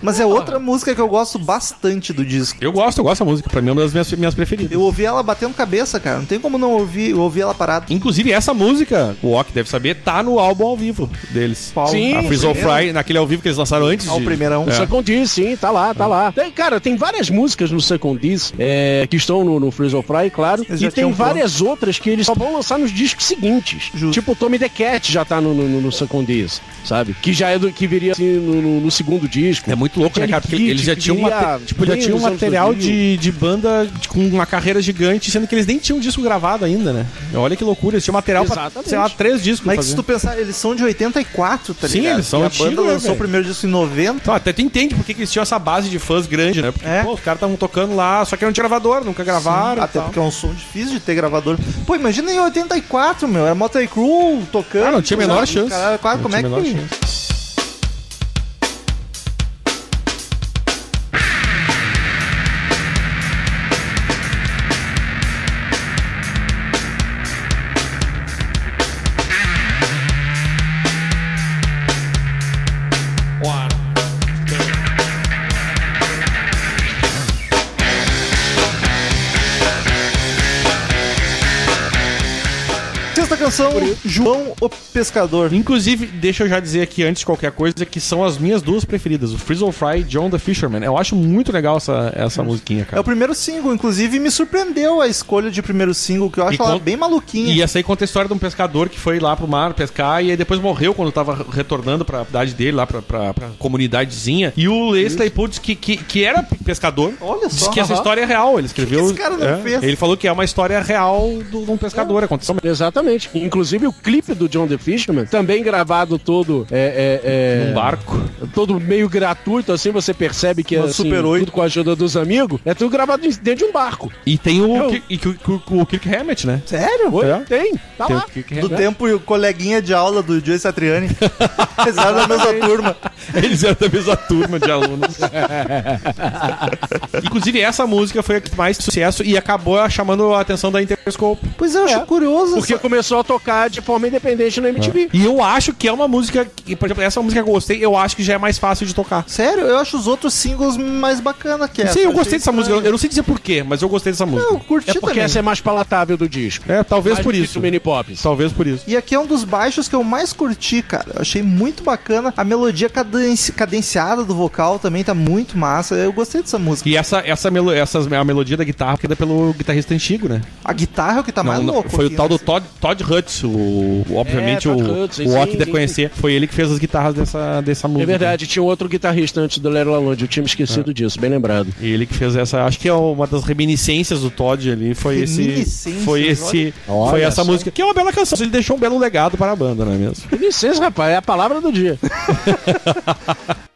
Mas é outra música que eu gosto bastante do disco. Eu gosto, eu gosto dessa música. Pra mim é uma das minhas, minhas preferidas. Eu ouvi ela batendo cabeça, cara. Não tem como não ouvir, eu ouvi ela parada. Inclusive, essa música, o Ock deve saber, tá no álbum ao vivo deles. Sim, a Freeze. Fry, naquele ao vivo que eles lançaram antes. Ao de- primeirão. O É. Second Disc, sim, tá lá, tá lá. Tem, cara, tem várias músicas no Second Disc é, que estão no, no Freeze of Fry, claro. Eles E tem várias outras que eles só vão lançar nos discos seguintes. Justo. Tipo, o Tommy the Cat já tá no, no, no Second Disc, sabe? Que já é do que viria assim, no, no- no segundo disco. É muito louco, né, cara? Porque eles já tinham, tipo, já tinham material 2000. de, de banda de- com uma carreira gigante, sendo que eles nem tinham disco gravado ainda, né? Olha que loucura, eles tinham material pra, Exatamente. sei lá, três discos Mas pra que se tu pensar, eles são de 84, tá Sim, ligado? eles são e a banda né, lançou o primeiro disco em 90. Então, até tu entende porque que eles tinham essa base de fãs grande, né? Porque, É. pô, os caras estavam tocando lá, só que não tinha gravador, nunca gravaram. e Até tal. porque é um som difícil de ter gravador. Pô, imagina em 84, meu. Era Motley Crue tocando. Ah, não tinha a menor chance. Caralho, quase, Não como é que... canção, João o Pescador. Inclusive, deixa eu já dizer aqui antes de qualquer coisa que são as minhas duas preferidas, o or Fry e John the Fisherman. Eu acho muito legal essa, essa musiquinha, É cara. o primeiro single, inclusive me surpreendeu a escolha de primeiro single, que eu acho E ela con- bem maluquinha. E essa aí conta a história de um pescador que foi lá pro mar pescar e aí depois morreu quando tava retornando pra cidade dele, lá pra, pra, pra comunidadezinha. E o Leslie disse que, que, que era pescador. Olha Disse só. que essa aham. história é real. Ele escreveu. que esse cara não é, fez? Ele falou que é uma história real do- de um pescador. Aconteceu mesmo. Exatamente. Inclusive o clipe do John the Fisherman, também gravado todo é, é, é, Num barco. todo meio gratuito, assim, você percebe que é assim, Super 8. tudo com a ajuda dos amigos. É tudo gravado dentro de um barco. E tem o, Eu- Ki- e que- que- o, o Kirk Hammett, né? Sério? Oi? É. Tem, tá Tem lá. o Kirk Do tempo e o coleguinha de aula do Joey Satriani. [LAUGHS] Eles eram da mesma turma. Eles eram da mesma turma de alunos. [LAUGHS] Inclusive, essa música foi a que mais sucesso e acabou chamando a atenção da Interscope. Pois é, eu acho curioso. Porque começou a tocar de forma independente na MTV. E eu acho que é uma música. Que, por exemplo, essa música que eu gostei, eu acho que já é mais fácil de tocar. Sério, eu acho os outros singles mais bacana que essa. Sim, eu gostei dessa música. Eu não sei dizer porquê, mas eu gostei dessa música. Eu curti É porque também. essa é mais palatável do disco. É, talvez Mais por do que isso. do Mini Pops. Talvez por isso. E aqui é um dos baixos que eu mais curti, cara. Eu achei muito bacana. A melodia cadenci- cadenciada do vocal também tá muito massa. Eu gostei dessa música. E essa, essa, melo, essas, a melodia da guitarra foi feita pelo guitarrista antigo, né? A guitarra é o que tá mais Não, não, louco. foi o aqui, tal né? do Todd, Todd Hutz, o, o- obviamente É, o, Hutz, o Ock deve conhecer. Foi ele que fez as guitarras dessa, dessa música. É verdade, tinha um outro guitarrista antes do Lero Lalonde, eu tinha me esquecido É. disso, bem lembrado. E ele que fez essa, acho que é uma das reminiscências do Todd ali, foi esse, foi esse, olha. foi essa só. música, que é uma bela canção, ele deixou um belo legado para a banda, não é mesmo? Licença, rapaz, é a palavra do dia. [LAUGHS]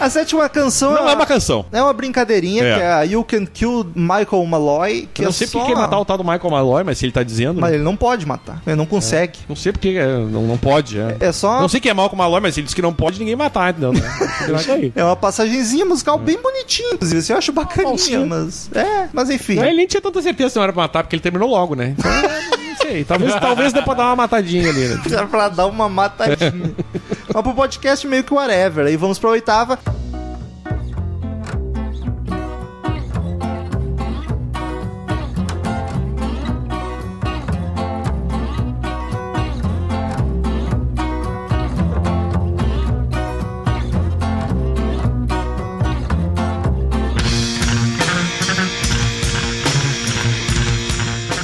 A sétima canção Não é uma canção. É uma brincadeirinha É. que é a You Can Kill Michael Malloy, que Eu não é sei só... porque quer matar o tal do Michael Malloy, mas se ele tá dizendo. Mas ele não pode matar, ele não consegue. Não sei porque é, não, não pode. É. É só Não sei quem é o Malloy, mas ele disse que não pode ninguém matar, entendeu? né? [LAUGHS] É uma passagenzinha musical bem bonitinha, inclusive. Assim, eu acho bacaninha, mas. É, mas enfim. Ele nem tinha tanta certeza se não era pra matar, porque ele terminou logo, né? Então, [LAUGHS] sei. Talvez, talvez dê pra dar uma matadinha ali, né? [LAUGHS] Era pra dar uma matadinha. [LAUGHS] mas pro podcast meio que whatever. Aí vamos pra oitava.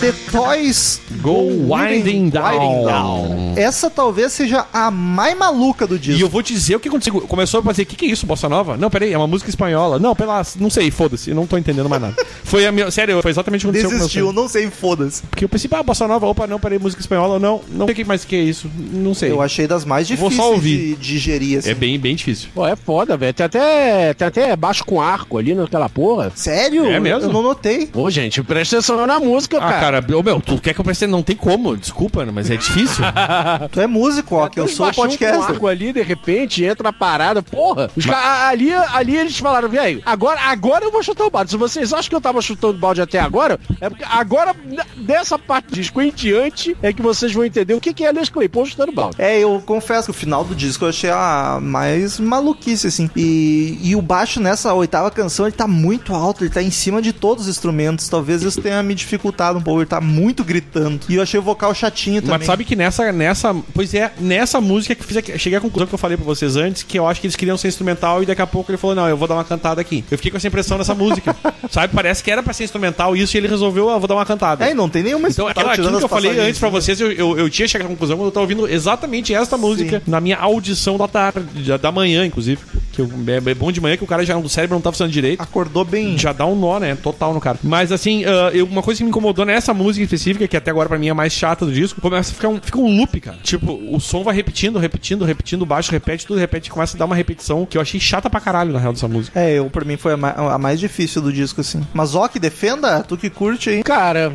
The Toys Go Winding Down. Essa talvez seja a mais maluca do E disco. eu vou te dizer o que aconteceu. Começou a fazer, o que, que é isso, Bossa Nova? Não, peraí, é uma música espanhola. Não, pela. Não sei, foda-se, eu não tô entendendo mais nada. [LAUGHS] Foi a minha. Sério, foi exatamente o que aconteceu Desistiu, não sei, foda-se. Porque eu pensei, ah, Bossa Nova, opa, não, peraí, música espanhola, não. Não sei o que mais que é isso. Não sei. Eu achei das mais Vou difíceis só ouvir. de digerir, assim. É bem, bem difícil. Pô, é foda, velho. Tem até, tem até baixo com arco ali naquela porra. Sério? É mesmo? Eu não notei. Pô, gente, presta atenção na música, Ah, cara. cara, ô, meu, tu quer que eu preste? Não tem como, desculpa, mas é difícil. [LAUGHS] Tu é músico, ó, que eu uns sou podcaster. arco ali, de repente, entra a parada. Porra, os ca- ali, ali eles falaram, velho, agora, agora eu vou chutar o balde. Se vocês acham que eu tava chutando balde até agora, é porque agora, dessa parte do disco em diante, é que vocês vão entender o que, que é Les Claypool chutando balde. É, eu confesso que o final do disco eu achei a mais maluquice, assim. E, e o baixo nessa oitava canção, ele tá muito alto, ele tá em cima de todos os instrumentos. Talvez isso tenha me dificultado um pouco, ele tá muito gritando. E eu achei o vocal chatinho também. Mas sabe que nessa, nessa. Pois é, nessa música que fiz. Cheguei à conclusão que eu falei pra vocês antes, que eu acho que eles queriam ser instrumental e daqui a pouco ele falou: Não, eu vou dar uma cantada aqui. Eu fiquei com essa impressão nessa música. [LAUGHS] sabe? Parece que era pra ser instrumental isso e ele resolveu, ah, vou dar uma cantada. É, não tem nenhuma Então, aquela, aquilo que eu falei antes pra vocês, eu, eu, eu tinha chegado à conclusão quando eu tava ouvindo exatamente esta música na minha audição da tarde, da manhã, inclusive. Que é, é bom de manhã que o cara já, o cérebro não tá funcionando direito. Acordou bem. Já dá um nó, né? Total no cara. Mas assim, ah, eu- uma coisa que me incomodou nessa música específica, que até agora pra mim é a mais chata do disco, começa a ficar um, fica um loop, cara. Tipo, o som vai repetindo, repetindo, repetindo, baixo repete, tudo repete, começa a dar uma repetição que eu achei chata pra caralho, na real, dessa música. É, eu, pra mim foi a, ma- a mais difícil do disco, assim. Mas ó, que defenda, tu que curte aí. Cara.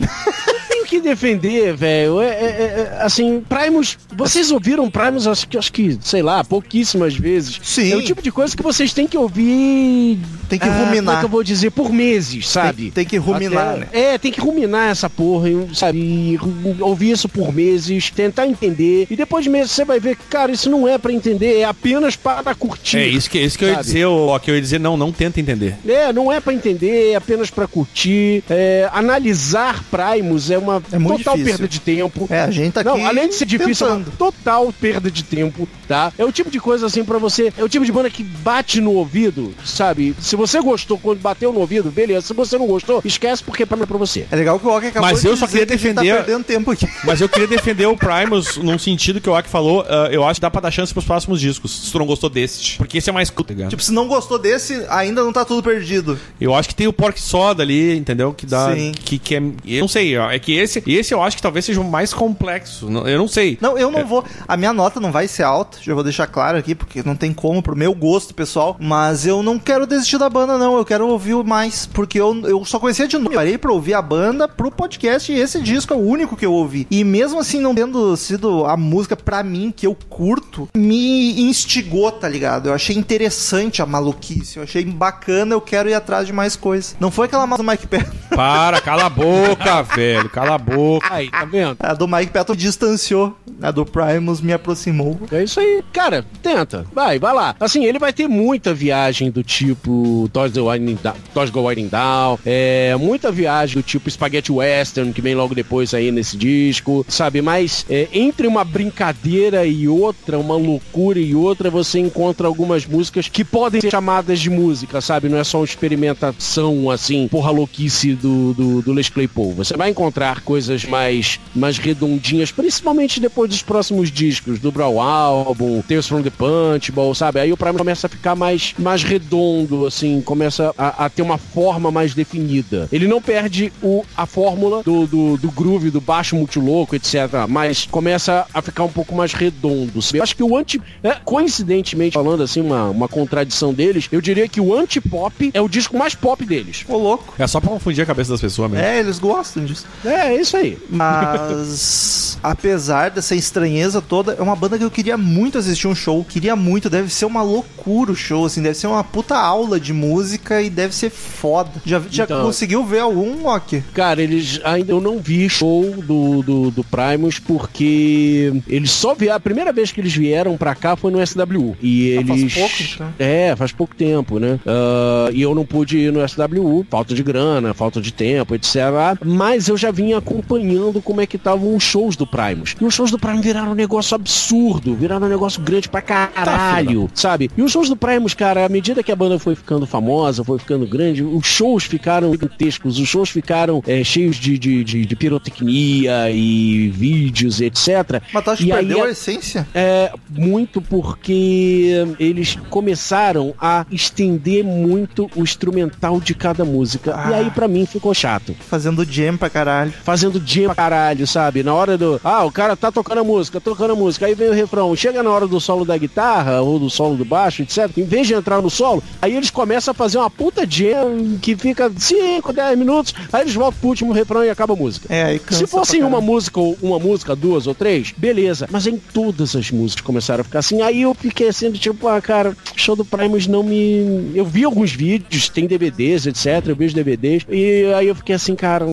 [LAUGHS] Tenho que defender, velho. É, é- é- assim, Primus. Vocês ouviram Primus, acho que, acho que, sei lá, pouquíssimas vezes. Sim. É o tipo de coisa que vocês têm que ouvir. Tem que ah, Como é ruminar. que eu vou dizer? Por meses, sabe? Tem, tem que ruminar, Até- né? É, tem que ruminar essa porra, sabe? E ouvir isso por meses, tentar entender. E depois de meses você vai ver que, cara, isso não é pra entender, é apenas para curtir. É isso que, isso que eu ia dizer, ó, que eu ia dizer, não, não tenta entender. É, não é pra entender, é apenas pra curtir. É, analisar Primus é uma É muito total difícil. perda de tempo. É, a gente tá aqui. Não, além de ser difícil, é uma tentando. total perda de tempo, tá? É o tipo de coisa assim pra você. É o tipo de banda que bate no ouvido, sabe? Se você gostou quando bateu no ouvido, beleza. Se você não gostou, esquece porque não é pra você. É legal que o Walker acabou Mas de eu só dizer queria que gente defender- Tá perdendo tempo aqui. [LAUGHS] Mas eu queria defender o Primus num sentido que o Aki falou, ah, eu acho que dá pra dar chance pros próximos discos, se tu não gostou deste. Porque esse é mais curto, tá ligado? Tipo, se não gostou desse, ainda não tá tudo perdido. Eu acho que tem o Pork Soda ali, entendeu? Que dá. Sim. Que, que é. Eu não sei, ó, é que esse, esse eu acho que talvez seja o mais complexo. Eu não sei. Não, eu não É. vou. A minha nota não vai ser alta, já vou deixar claro aqui, porque não tem como, pro meu gosto, pessoal. Mas eu não quero desistir da banda, não. Eu quero ouvir mais. Porque eu, eu só conhecia de novo. Eu Parei pra ouvir a banda pro podcast e esse disco é o único que eu ouvi. E mesmo assim, não tendo sido a música pra mim que eu curto, me instigou, tá ligado? Eu achei interessante a maluquice. Eu achei bacana, eu quero ir atrás de mais coisas. Não foi aquela música do Mike Patton. Para, cala a boca, [LAUGHS] velho. Cala a boca. Aí, tá vendo? A do Mike Patton distanciou. A do Primus me aproximou. É isso aí. Cara, tenta. Vai, vai lá. Assim, ele vai ter muita viagem do tipo Toys, the Winding Down, Toys Go Winding Down, é, muita viagem do tipo Spaghetti Western, que vem logo depois aí nesse disco, sabe? Mas é, entre uma brincadeira e outra, uma loucura e outra, você encontra algumas músicas que podem ser chamadas de música, sabe? Não é só uma experimentação, assim, porra louquice do, do, do Les Claypool. Você vai encontrar coisas mais, mais redondinhas, principalmente depois dos próximos discos, do Brawl Album, Tales from the Punchable, sabe? Aí o Primus começa a ficar mais, mais redondo, assim, começa a, a ter uma forma mais definida. Ele não perde o, a fórmula do, do, do groove, do baixo muito louco, etc. Mas começa a ficar um pouco mais redondo. sabe? Eu acho que o anti. é, coincidentemente falando assim, uma, uma contradição deles, eu diria que o anti-pop é o disco mais pop deles. Ô, louco. É só pra confundir a cabeça das pessoas mesmo. É, eles gostam disso. É, é isso aí. Mas, apesar dessa estranheza toda, é uma banda que eu queria muito assistir um show. Queria muito, deve ser uma loucura o show, assim, deve ser uma puta aula de música e deve ser foda. Já, já Então- conseguiu ver algum, Ok? Cara, eles ainda eu não vi show do, do, do Primus porque eles só vieram. A primeira vez que eles vieram pra cá foi no SWU. E Ah, faz eles. pouco, então. É, faz pouco tempo, né? Ah, e eu não pude ir no SWU, falta de grana, falta de tempo, etc. Mas eu já vinha acompanhando como é que estavam os shows do Primus. E os shows do Primus viraram um negócio absurdo, viraram um negócio grande pra caralho, sabe? E os shows do Primus, cara, à medida que a banda foi ficando famosa, foi ficando grande, os shows ficaram gigantescos, os shows ficaram é, cheios de, de, de, de pirotecnia e vídeos, etc. Mas tu acha que E aí perdeu a- a essência? é muito porque eles começaram a estender muito o instrumental de cada música. E Ah. aí pra mim ficou chato. Fazendo jam pra caralho. Fazendo jam pra caralho, sabe? Na hora do. Ah, o cara tá tocando a música, tocando a música, aí vem o refrão. Chega na hora do solo da guitarra ou do solo do baixo, etc. Em vez de entrar no solo, aí eles começam a fazer uma puta jam que fica 5, 10 minutos, aí eles voltam pro último refrão e acaba a música. É, Se fosse uma música, ou uma música, duas ou três, beleza. Mas em todas as músicas começaram a ficar assim. Aí eu fiquei assim, tipo, ah, cara, show do Primus não me. Eu vi alguns vídeos, tem DVDs, etc. Eu vi os DVDs. E aí eu fiquei assim, cara,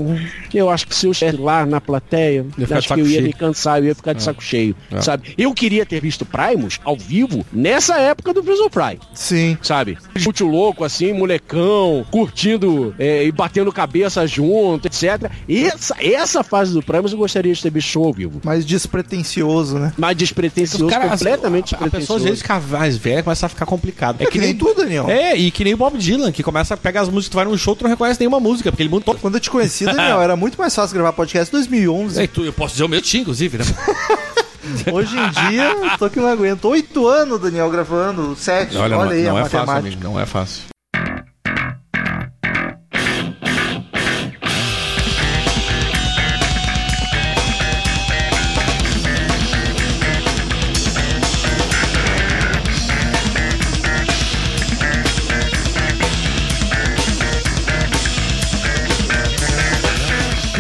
eu acho que se eu estivesse lá na plateia, de acho que eu ia cheio. me cansar, eu ia ficar de saco cheio, É. sabe? Eu queria ter visto Primus ao vivo nessa época do Prison Fry Sim. sabe? Muito louco, assim, molecão, curtindo é, e batendo cabeça junto, etc. Essa, essa fase do Primus eu gostaria de ter visto show ao vivo. Mais despretensioso, né? Mais despretensioso, completamente a, a pessoa às despretensioso. vezes fica mais velha começa a ficar complicado. É que nem tu, Daniel. É, e que nem o Bob Dylan, que começa a pegar as músicas, tu vai num show, tu não reconhece nenhuma música, porque ele mudou. Quando eu te conheci, [LAUGHS] Daniel, era muito mais fácil gravar podcast em 2011. É, tu, eu posso dizer o meu tio, inclusive, né? [LAUGHS] Hoje em dia, tô que não aguento. Oito anos, Daniel, gravando. Sete. Olha, aí a é matemática. não é fácil.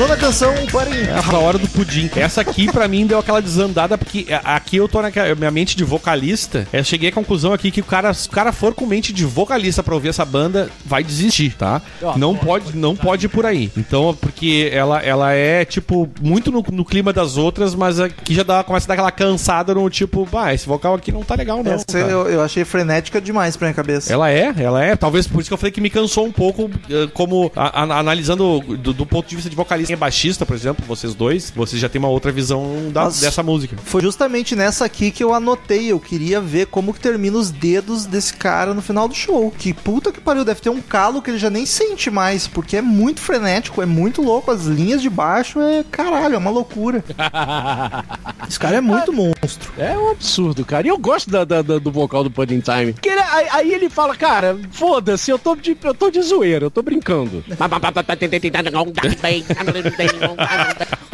Nona canção, Buddy. É a hora do pudim. Essa aqui, pra mim, deu aquela desandada, porque a- aqui eu tô na minha mente de vocalista. Eu cheguei à conclusão aqui que o cara, se o cara for com mente de vocalista pra ouvir essa banda, vai desistir, tá? Não pode, não pode ir por aí. Então, porque ela, ela é, tipo, muito no, no clima das outras, mas aqui já dá, começa a dar aquela cansada no tipo, bah, esse vocal aqui não tá legal, não. Essa cara." eu, eu achei frenética demais pra minha cabeça. Ela é, ela é. Talvez por isso que eu falei que me cansou um pouco, eh, como a- a- analisando do, do ponto de vista de vocalista. Quem é baixista, por exemplo, vocês dois, vocês já têm uma outra visão da- dessa música. Foi justamente nessa aqui que eu anotei. Eu queria ver como que termina os dedos desse cara no final do show. Que puta que pariu, deve ter um calo que ele já nem sente mais, porque é muito frenético, é muito louco. As linhas de baixo é caralho, é uma loucura. [LAUGHS] Esse cara é muito monstro. É um absurdo, cara. E eu gosto da- da- da- do vocal do Pudding Time. Porque ele- aí, aí ele fala, cara, foda-se, eu tô de, eu tô de zoeira, eu tô brincando. [LAUGHS]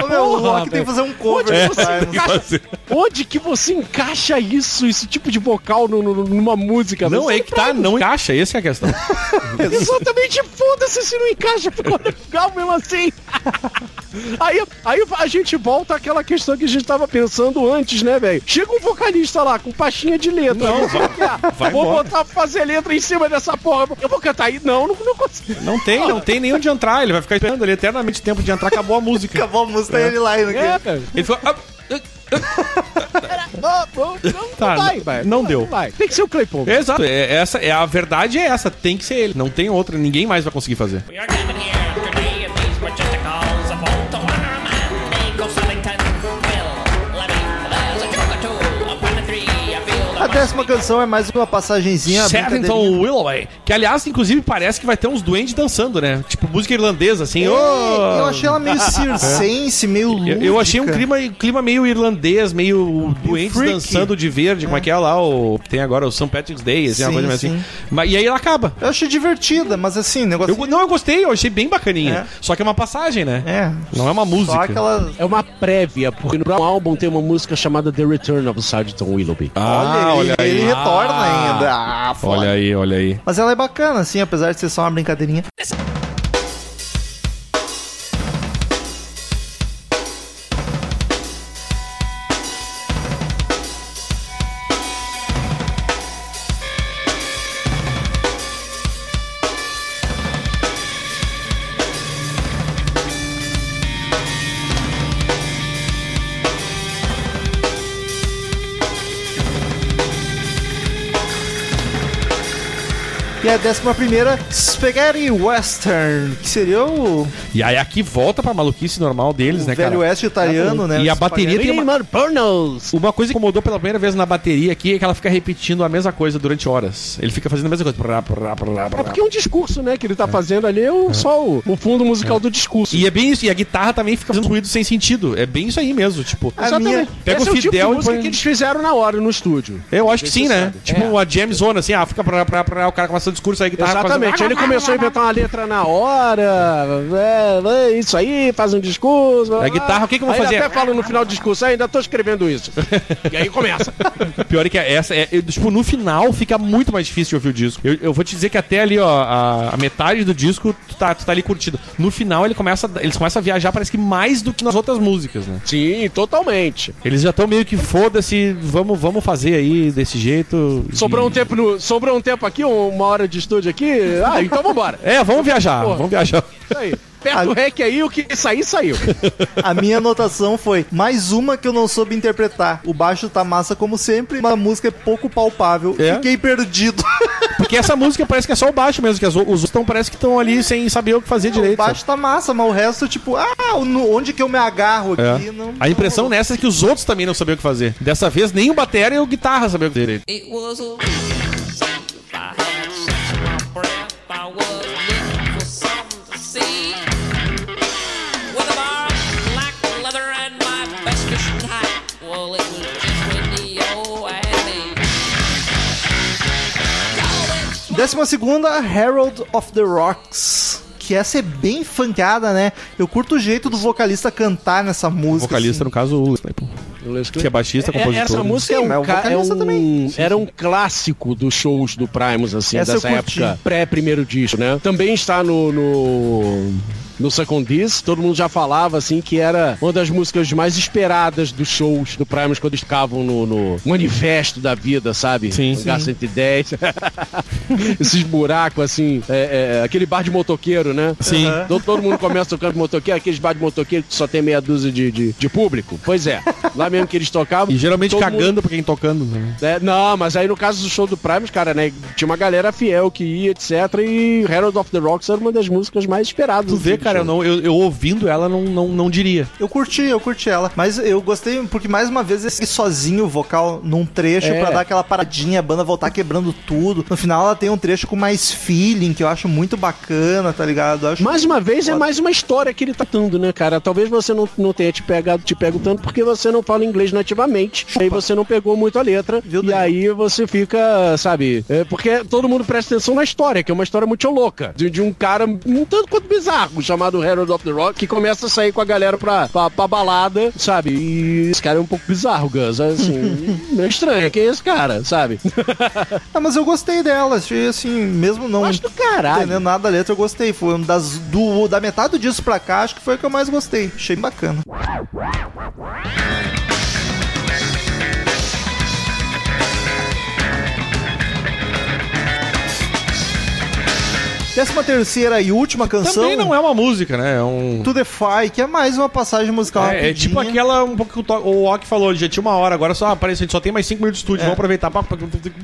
Ô, meu, o Rock tem que fazer um cover Onde você encaixa- Onde que você encaixa isso, esse tipo de vocal no- no- numa música? Não, é que tá, não encaixa, essa é a questão. [LAUGHS] Exatamente, foda-se se não encaixa, ficou legal mesmo assim. Aí, aí a gente volta àquela questão que a gente tava pensando antes, né, velho? Chega um vocalista lá com pastinha de letra. Não, é. vai Vou embora. botar fazer letra em cima dessa porra. Eu vou cantar aí. Não, não, não consigo. Não tem, não tem nem onde entrar. Ele vai ficar esperando ali eternamente tempo de entrar, acabou a música. [LAUGHS] Acabou a música e ele lá aqui. É, velho. Ele falou. "Ah, ah, Não, não, [LAUGHS] Tá, não vai, não- vai. não deu. vai. Tem que ser o Claypool. Exato, é, essa, é, a verdade é essa, tem que ser ele. Não tem outra, ninguém mais vai conseguir fazer. Décima canção é mais uma passagenzinha. Brincadeirinha. então Willoway. Que aliás, inclusive, parece que vai ter uns duendes dançando, né? Tipo música irlandesa, assim. É, ô! Eu achei ela meio [LAUGHS] circense, meio Eu, lúdica. eu achei um clima, clima meio irlandês, meio freaky. dançando de verde, como é que é lá, o que tem agora o St. Patrick's Day, assim, uma Sim, coisa mais sim. assim. Mas, e aí ela acaba. Eu achei divertida, mas assim, negócio. Eu, não, eu gostei, eu achei bem bacaninha. É. Só que é uma passagem, né? É. Não é uma música. Só aquela. É uma prévia, porque no álbum tem uma música chamada The Return of Sergeant Willoughby. Ah, olha, ele, ele retorna Ah. ainda. Ah. Olha aí, olha aí. Mas ela é bacana, assim, apesar de ser só uma brincadeirinha. E a décima primeira, Spaghetti Western, que seria o, E aí aqui volta pra maluquice normal deles, o né, velho cara? oeste italiano, né? E a Spaghetti. bateria tem uma, Pornos! uma coisa que incomodou pela primeira vez na bateria aqui é que ela fica repetindo a mesma coisa durante horas. Ele fica fazendo a mesma coisa. Prá, prá, prá. É porque é um discurso, né, que ele tá fazendo ali, é o- só o, o fundo musical do discurso. E é bem isso, e a guitarra também fica fazendo ruído sem sentido. É bem isso aí mesmo, tipo. A minha- Pega Esse o é o tipo Fidel e põe- que eles fizeram na hora no estúdio. Eu acho que sim, né? Tipo É. uma jam zona, assim, ah, fica pra, pra, pra, o cara começa o discurso aí, a Exatamente. fazendo- Ele começou a inventar uma letra na hora, é, é, isso aí, faz um discurso. A guitarra, o que que eu vou aí fazer? Até fala no final do discurso, ah, ainda tô escrevendo isso. [LAUGHS] e aí começa. Pior é que essa, é, é, tipo, no final fica muito mais difícil de ouvir o disco. Eu, eu vou te dizer que até ali, ó, a, a metade do disco, tu tá, tu tá ali curtindo. No final ele começa, eles começam a viajar, parece que mais do que nas outras músicas, né? Sim, totalmente. Eles já estão meio que foda-se, vamos, vamos fazer aí desse jeito. Sobrou um E- tempo no, sobrou um tempo aqui, uma hora de estúdio aqui. Ah, então vambora. É, vamos viajar, Porra. vamos viajar. Isso aí. Aperta o rec aí, o que sair, saiu. A minha anotação foi mais uma que eu não soube interpretar. O baixo tá massa como sempre, uma música é pouco palpável. É? Fiquei perdido. Porque essa música parece que é só o baixo mesmo, que as, o- os outros tão, parece que estão ali sem saber o que fazer o direito. baixo tá massa, mas o resto, tipo, ah, no- onde que eu me agarro É. aqui? Não, A impressão nessa é que os outros também não sabiam o que fazer. Dessa vez, nem o batera e o guitarra sabiam o que fazer direito. It was a Décima segunda, Herald of the Rocks. Que essa é bem funkeada, né? Eu curto o jeito do vocalista cantar nessa O música. vocalista, assim. no caso, o que é baixista, É, compositor. essa música é um, o é um- também. era um clássico dos shows do Primus, assim, Essa dessa época pré-primeiro disco, né? Também está no, no, no Second Disc. Todo mundo já falava, assim, que era uma das músicas mais esperadas dos shows do Primus quando eles ficavam no, no manifesto da vida, sabe? Sim, Lugar sim. 110. [LAUGHS] Esses buracos, assim, é, é, aquele bar de motoqueiro, né? Sim. Todo, todo mundo começa tocando motoqueiro, aqueles bar de motoqueiro que só tem meia dúzia de, de, de público. Pois é, lá mesmo que eles tocavam. E geralmente cagando mundo- pra quem tocando. Né? é, não, mas aí no caso do show do Primus, cara, né? Tinha uma galera fiel que ia, etc. E Herald of the Rocks era uma das músicas mais esperadas. Tu vê, do cara, eu, não, eu, eu ouvindo ela não, não, não diria. Eu curti, eu curti ela. Mas eu gostei porque, mais uma vez, esse sozinho o vocal num trecho É. pra dar aquela paradinha, a banda voltar quebrando tudo. No final, ela tem um trecho com mais feeling, que eu acho muito bacana, tá ligado? Mais uma vez, é Foda. mais uma história que ele tá dando, né, cara? Talvez você não, não tenha te pegado, te pego tanto porque você não fala inglês nativamente. Aí você não pegou muito a letra. Viu, e aí você fica, sabe? é, porque todo mundo presta atenção na história, que é uma história muito louca. De, de um cara um tanto quanto bizarro, chamado Herald of the Rock, que começa a sair com a galera pra, pra, pra balada, sabe? E esse cara é um pouco bizarro, Gus. Assim, [LAUGHS] meio estranho. Quem é esse cara, sabe? [LAUGHS] Ah, mas eu gostei dela. Achei assim, mesmo não Acho do caralho. entendendo nada da letra, eu gostei. Foi um das do, da metade disso pra cá, acho que foi o que eu mais gostei. Achei bacana. Décima terceira e última canção. Também não é uma música, né? É um. To the Fire, que é mais uma passagem musical. É, é tipo aquela um pouco que o To- o Ok falou, já tinha uma hora, agora só aparece, a gente só tem mais cinco minutos de estúdio, vamos aproveitar pra...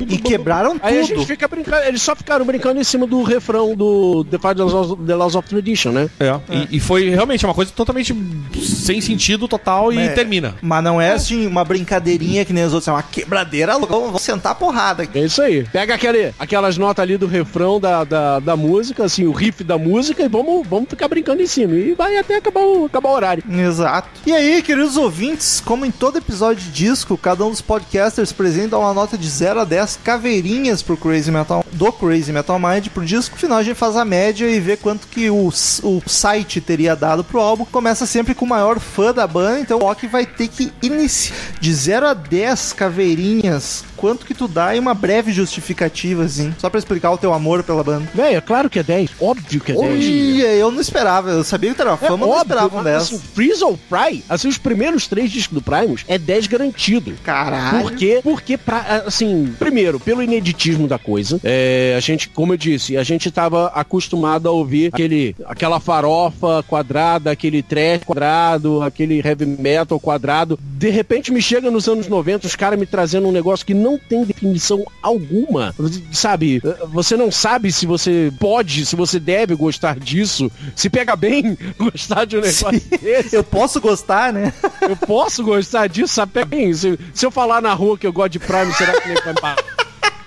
E quebraram Aí a tudo. gente fica brincando, eles só ficaram brincando em cima do refrão do The Fight of The Laws of Tradition, né? É. E, e foi realmente uma coisa totalmente sem sentido total e É. termina. Mas não é assim uma brincadeirinha que nem os outros, é uma quebradeira louca. Vamos sentar a porrada aqui. É isso aí. Pega aquele, aquelas notas ali do refrão da, da, da música, assim, o riff da música e vamos, vamos ficar brincando em cima. E vai até acabar o, acabar o horário. Exato. E aí, queridos ouvintes, como em todo episódio de disco, cada um dos podcasters presente dá uma nota de 0 a 10 caveirinhas pro Crazy Metal, do Crazy Metal Mind pro disco. No final a gente faz a média e vê quanto que o, o site teria dado pro álbum. Começa sempre com o maior fã da banda, então o Rock vai ter que iniciar de 0 a 10 caveirinhas. Quanto que tu dá e uma breve justificativa, assim, só pra explicar o teu amor pela banda. Velho, é claro que é 10. Óbvio que é 10. Olha, eu não esperava, eu sabia que era fã, mas não esperava um 10. assim, Freeze ou Fry, assim, os primeiros três discos do Primus é 10 garantido. Caralho. Por quê? Porque, pra, assim, primeiro, pelo ineditismo da coisa, é, a gente, como eu disse, a gente tava acostumado a ouvir aquele, aquela farofa quadrada, aquele trash quadrado, aquele heavy metal quadrado. De repente me chega nos anos 90 os caras me trazendo um negócio que não tem definição alguma. Sabe? Você não sabe se você pode, se você deve gostar disso. Se pega bem [LAUGHS] gostar de um negócio desse. Eu posso gostar, né? Eu posso gostar disso, sabe? Bem, se, se eu falar na rua que eu gosto de Prime, será que ele vai parar?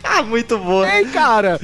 [LAUGHS] Ah, muito boa. Ei, cara!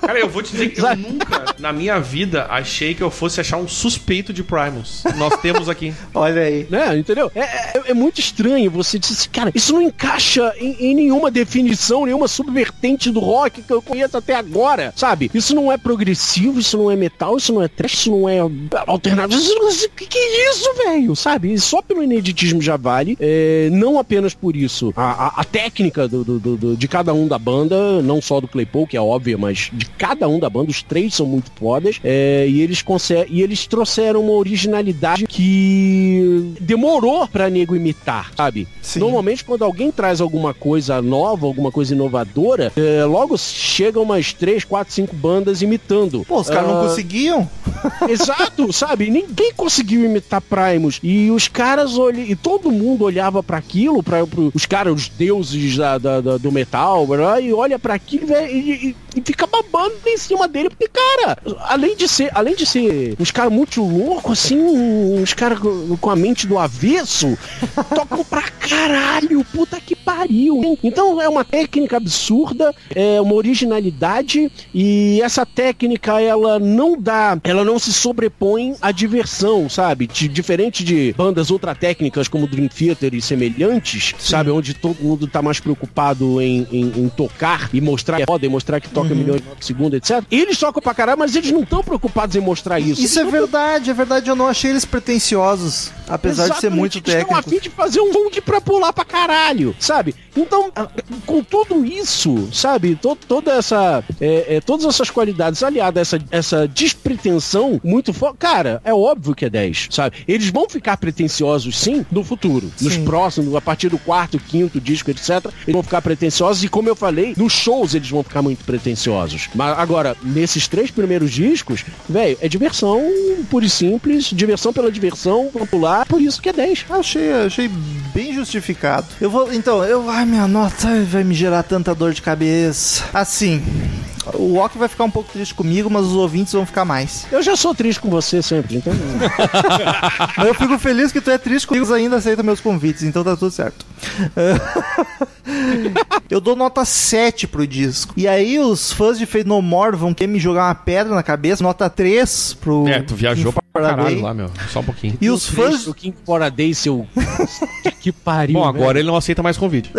Cara, eu vou te dizer que eu nunca, na minha vida, achei que eu fosse achar um suspeito de Primus. Nós temos aqui. [LAUGHS] Olha aí. Né? Entendeu? É, é- é muito estranho você dizer assim, cara, isso não encaixa em, em nenhuma definição, nenhuma subvertente do rock que eu conheço até agora, sabe? Isso não é progressivo, isso não é metal, isso não é trash, isso não é alternativo. Isso, isso- que, que é isso, velho? Sabe? E só pelo ineditismo já vale, é, não apenas por isso. A, a- a técnica do- do- do- do- de cada um da banda, não só do Claypool, que é óbvia, mas de cada um da banda, os três são muito fodas, é, e eles e eles trouxeram uma originalidade que demorou pra nego imitar, sabe? Sim. Normalmente quando alguém traz alguma coisa nova, alguma coisa inovadora, é, logo chegam umas três, quatro, cinco bandas imitando. Pô, os caras não Ah, conseguiam? [LAUGHS] Exato, sabe? Ninguém conseguiu imitar Primus. E os caras olham. E todo mundo olhava pra aquilo, para os caras, os deuses da, da- da- do metal, né? e olha pra aquilo velho, e, e- fica babando em cima dele. Porque, cara, além de ser, além de ser uns caras muito loucos, assim, uns caras com a mente do avesso, [LAUGHS] tocam pra caralho, puta que pariu. Então é uma técnica absurda, é uma originalidade e essa técnica ela não dá, ela não se sobrepõe à diversão, sabe? De- diferente de bandas ultra técnicas como Dream Theater e semelhantes, sabe? Onde todo mundo tá mais preocupado em, em- em tocar e mostrar que é foda, e mostrar que toca milhões de notas por segundo, etc. Eles tocam pra caralho, mas eles não estão preocupados em mostrar isso. Isso é verdade, é verdade. Eu não achei eles pretensiosos, apesar de ser Exatamente, muito eles Estão a fim de fazer um funk pra pular pra caralho, sabe? Então, com tudo isso, sabe? To- toda essa, é, é, todas essas qualidades aliadas a essa, essa despretensão muito forte, cara, é óbvio que é 10, sabe? Eles vão ficar pretensiosos, sim, no futuro. Nos Sim. próximos, a partir do quarto, quinto disco, etc. Eles vão ficar pretensiosos e, como eu falei, nos shows eles vão ficar muito pretensiosos. Mas agora, nesses três primeiros discos, velho, é diversão pura e simples, diversão pela diversão, popular, por isso que é 10. Achei, achei bem justificado. Eu vou. Então, eu. Ai, minha nota ai, vai me gerar tanta dor de cabeça. Assim. O Ok vai ficar um pouco triste comigo, mas os ouvintes vão ficar mais. Eu já sou triste com você sempre, então. [LAUGHS] Mas eu fico feliz que tu é triste comigo e ainda aceita meus convites, então tá tudo certo. [LAUGHS] eu dou nota 7 pro disco. E aí os fãs de Fate No More vão querer me jogar uma pedra na cabeça, nota 3 pro. É, tu viajou pra caralho Day. lá, meu. Só um pouquinho. E os fãs. O King Day, seu. [LAUGHS] que pariu. Bom, velho. agora ele não aceita mais convite.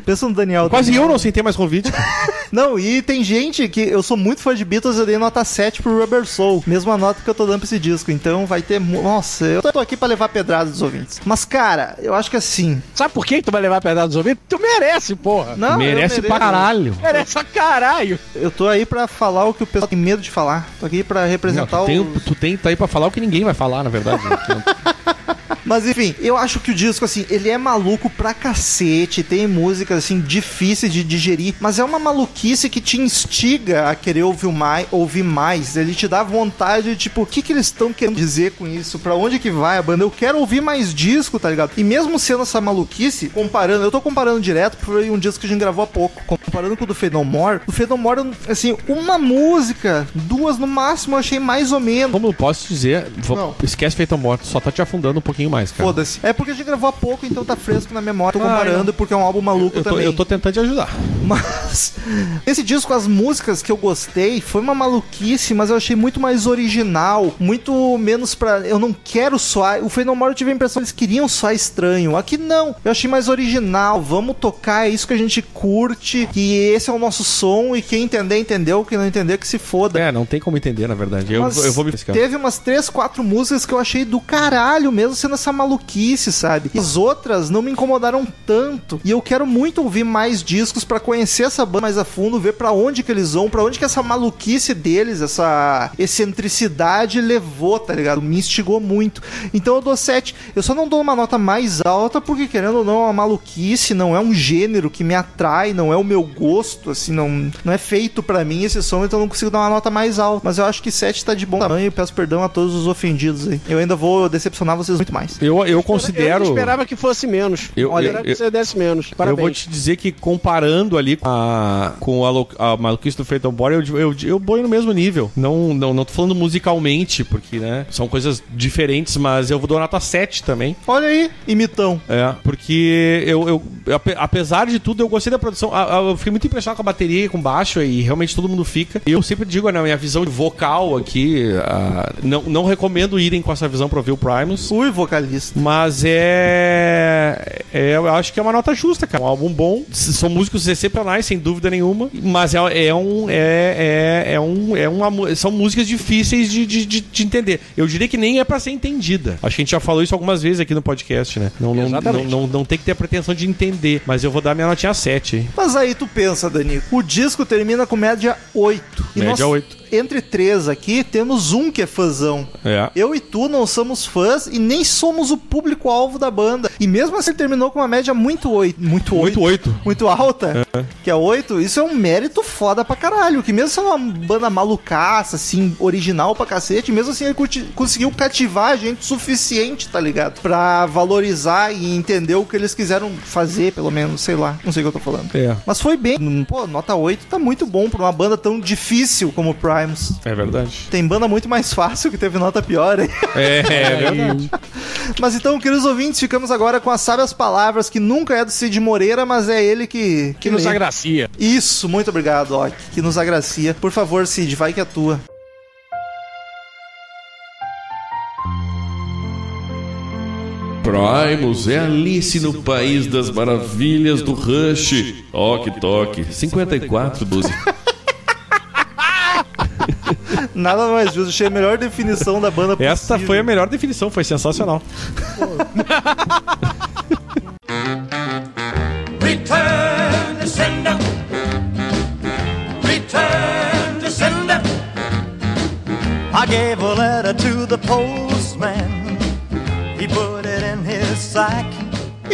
Pensa no Daniel. Quase eu não aceitei mais convite. [LAUGHS] Não, e tem gente que eu sou muito fã de Beatles, eu dei nota 7 pro Rubber Soul. Mesma nota que eu tô dando pra esse disco. Então vai ter. Nossa, eu tô aqui pra levar pedrada dos ouvintes. Mas, cara, eu acho que assim. Sabe por que tu vai levar pedrada dos ouvidos? Tu merece, porra. Não, Merece pra caralho. Merece a caralho. Eu tô aí pra falar o que o pessoal tem medo de falar. Tô aqui pra Não, representar tu, tem, o. tu tem tá aí pra falar o que ninguém vai falar, na verdade. [LAUGHS] Mas enfim, eu acho que o disco, assim, ele é maluco pra cacete. Tem músicas, assim, difíceis de digerir. Mas é uma maluquice que te instiga a querer ouvir mais. Ouvir mais. Ele te dá vontade de, tipo, o que, que eles estão querendo dizer com isso? Pra onde que vai a banda? Eu quero ouvir mais disco, tá ligado? E mesmo sendo essa maluquice, comparando, eu tô comparando direto por um disco que a gente gravou há pouco. Comparando com o do Fade No More, o Fade No More, assim, uma música, duas no máximo, eu achei mais ou menos. Como eu posso dizer, vou- Não. esquece Feito Morto, só tá te afundando um pouquinho mais, cara. Foda-se. É porque a gente gravou há pouco, então tá fresco na memória. Tô Ah, comparando porque é um álbum maluco Eu tô, também. eu tô tentando te ajudar. Mas [LAUGHS] esse disco, as músicas que eu gostei, foi uma maluquice, mas eu achei muito mais original, muito menos pra. Eu não quero soar. O Fenomore eu tive a impressão que eles queriam soar estranho. Aqui não. Eu achei mais original. Vamos tocar, é isso que a gente curte. E esse é o nosso som. E quem entender, entendeu. Quem não entender, que se foda. É, não tem como entender, na verdade. Eu, Mas eu vou me cara. Teve umas três, quatro músicas que eu achei do caralho, mesmo sendo essa maluquice, sabe? As outras não me incomodaram tanto. E eu quero muito ouvir mais discos pra conhecer essa banda mais a fundo, ver pra onde que eles vão, pra onde que essa maluquice deles, essa excentricidade levou, tá ligado? Me instigou muito. Então eu dou 7. Eu só não dou uma nota mais alta porque, querendo ou não, é uma maluquice, não é um gênero que me atrai, não é o meu gosto, assim, não, não é feito pra mim esse som, então eu não consigo dar uma nota mais alta. Mas eu acho que 7 tá de bom tamanho peço perdão a todos os ofendidos aí. Eu ainda vou decepcionar vocês muito mais. Eu, eu Eu considero. esperava que fosse menos. Eu- Olha, eu- esperava que eu- você desse menos. Eu Parabéns. vou te dizer que comparando ali com a, com a, a maluquice do Feito Bora, eu, eu, eu ponho no mesmo nível. Não, não, não tô falando musicalmente, porque, né, são coisas diferentes, mas eu vou dar nota 7 também. Olha aí, imitão. É, porque eu, eu ape- apesar de tudo, eu gostei da produção. Eu fiquei muito impressionado com a bateria e com baixo, e realmente todo mundo fica. E eu sempre digo, né, minha visão de vocal aqui, ah, não, não recomendo irem com essa visão pra ouvir o Primus. Fui vocalista. Mas é, é. Eu acho que é uma nota justa, cara. Um álbum bom. São músicos excepcionais, sem dúvida nenhuma. Mas é, é um. É, é, é um. É uma, são músicas difíceis de, de, de, de entender. Eu diria que nem é pra ser entendida. Acho que a gente já falou isso algumas vezes aqui no podcast, né? Não, não, não, não, não tem que ter a pretensão de entender. Mas eu vou dar minha notinha 7 aí. Mas aí tu pensa, Dani, o disco termina com média 8. E Média nós, 8. Entre três aqui, temos um que é fãzão. É. Eu e tu não somos fãs e nem somos o público-alvo da banda. E mesmo assim ele terminou com uma média muito 8. Muito 8. Muito 8. Muito alta, que é 8, isso é um mérito foda pra caralho. Que mesmo sendo uma banda malucaça, assim, original pra cacete, mesmo assim ele curti- conseguiu cativar a gente o suficiente, tá ligado? Pra valorizar e entender o que eles quiseram fazer, pelo menos, sei lá, não sei o que eu tô falando. É. Mas foi bem, pô, nota 8 tá muito bom pra uma banda tão difícil como o Primus. É verdade. Tem banda muito mais fácil que teve nota pior, hein? É, é [LAUGHS] verdade. Mas então, queridos ouvintes, ficamos agora com as sábias palavras que nunca é do Cid Moreira, mas é ele que, Que nos lê. agracia. Isso, muito obrigado, Ok, que nos agracia. Por favor, Cid, vai que é tua. Primus é Alice no País das Maravilhas do Rush. Toque, toque. 5412. Nada mais justo, achei a melhor definição da banda possível. Essa foi a melhor definição, foi sensacional. Return to sender. Return to sender. I gave a letter to the postman. He put it in his sack.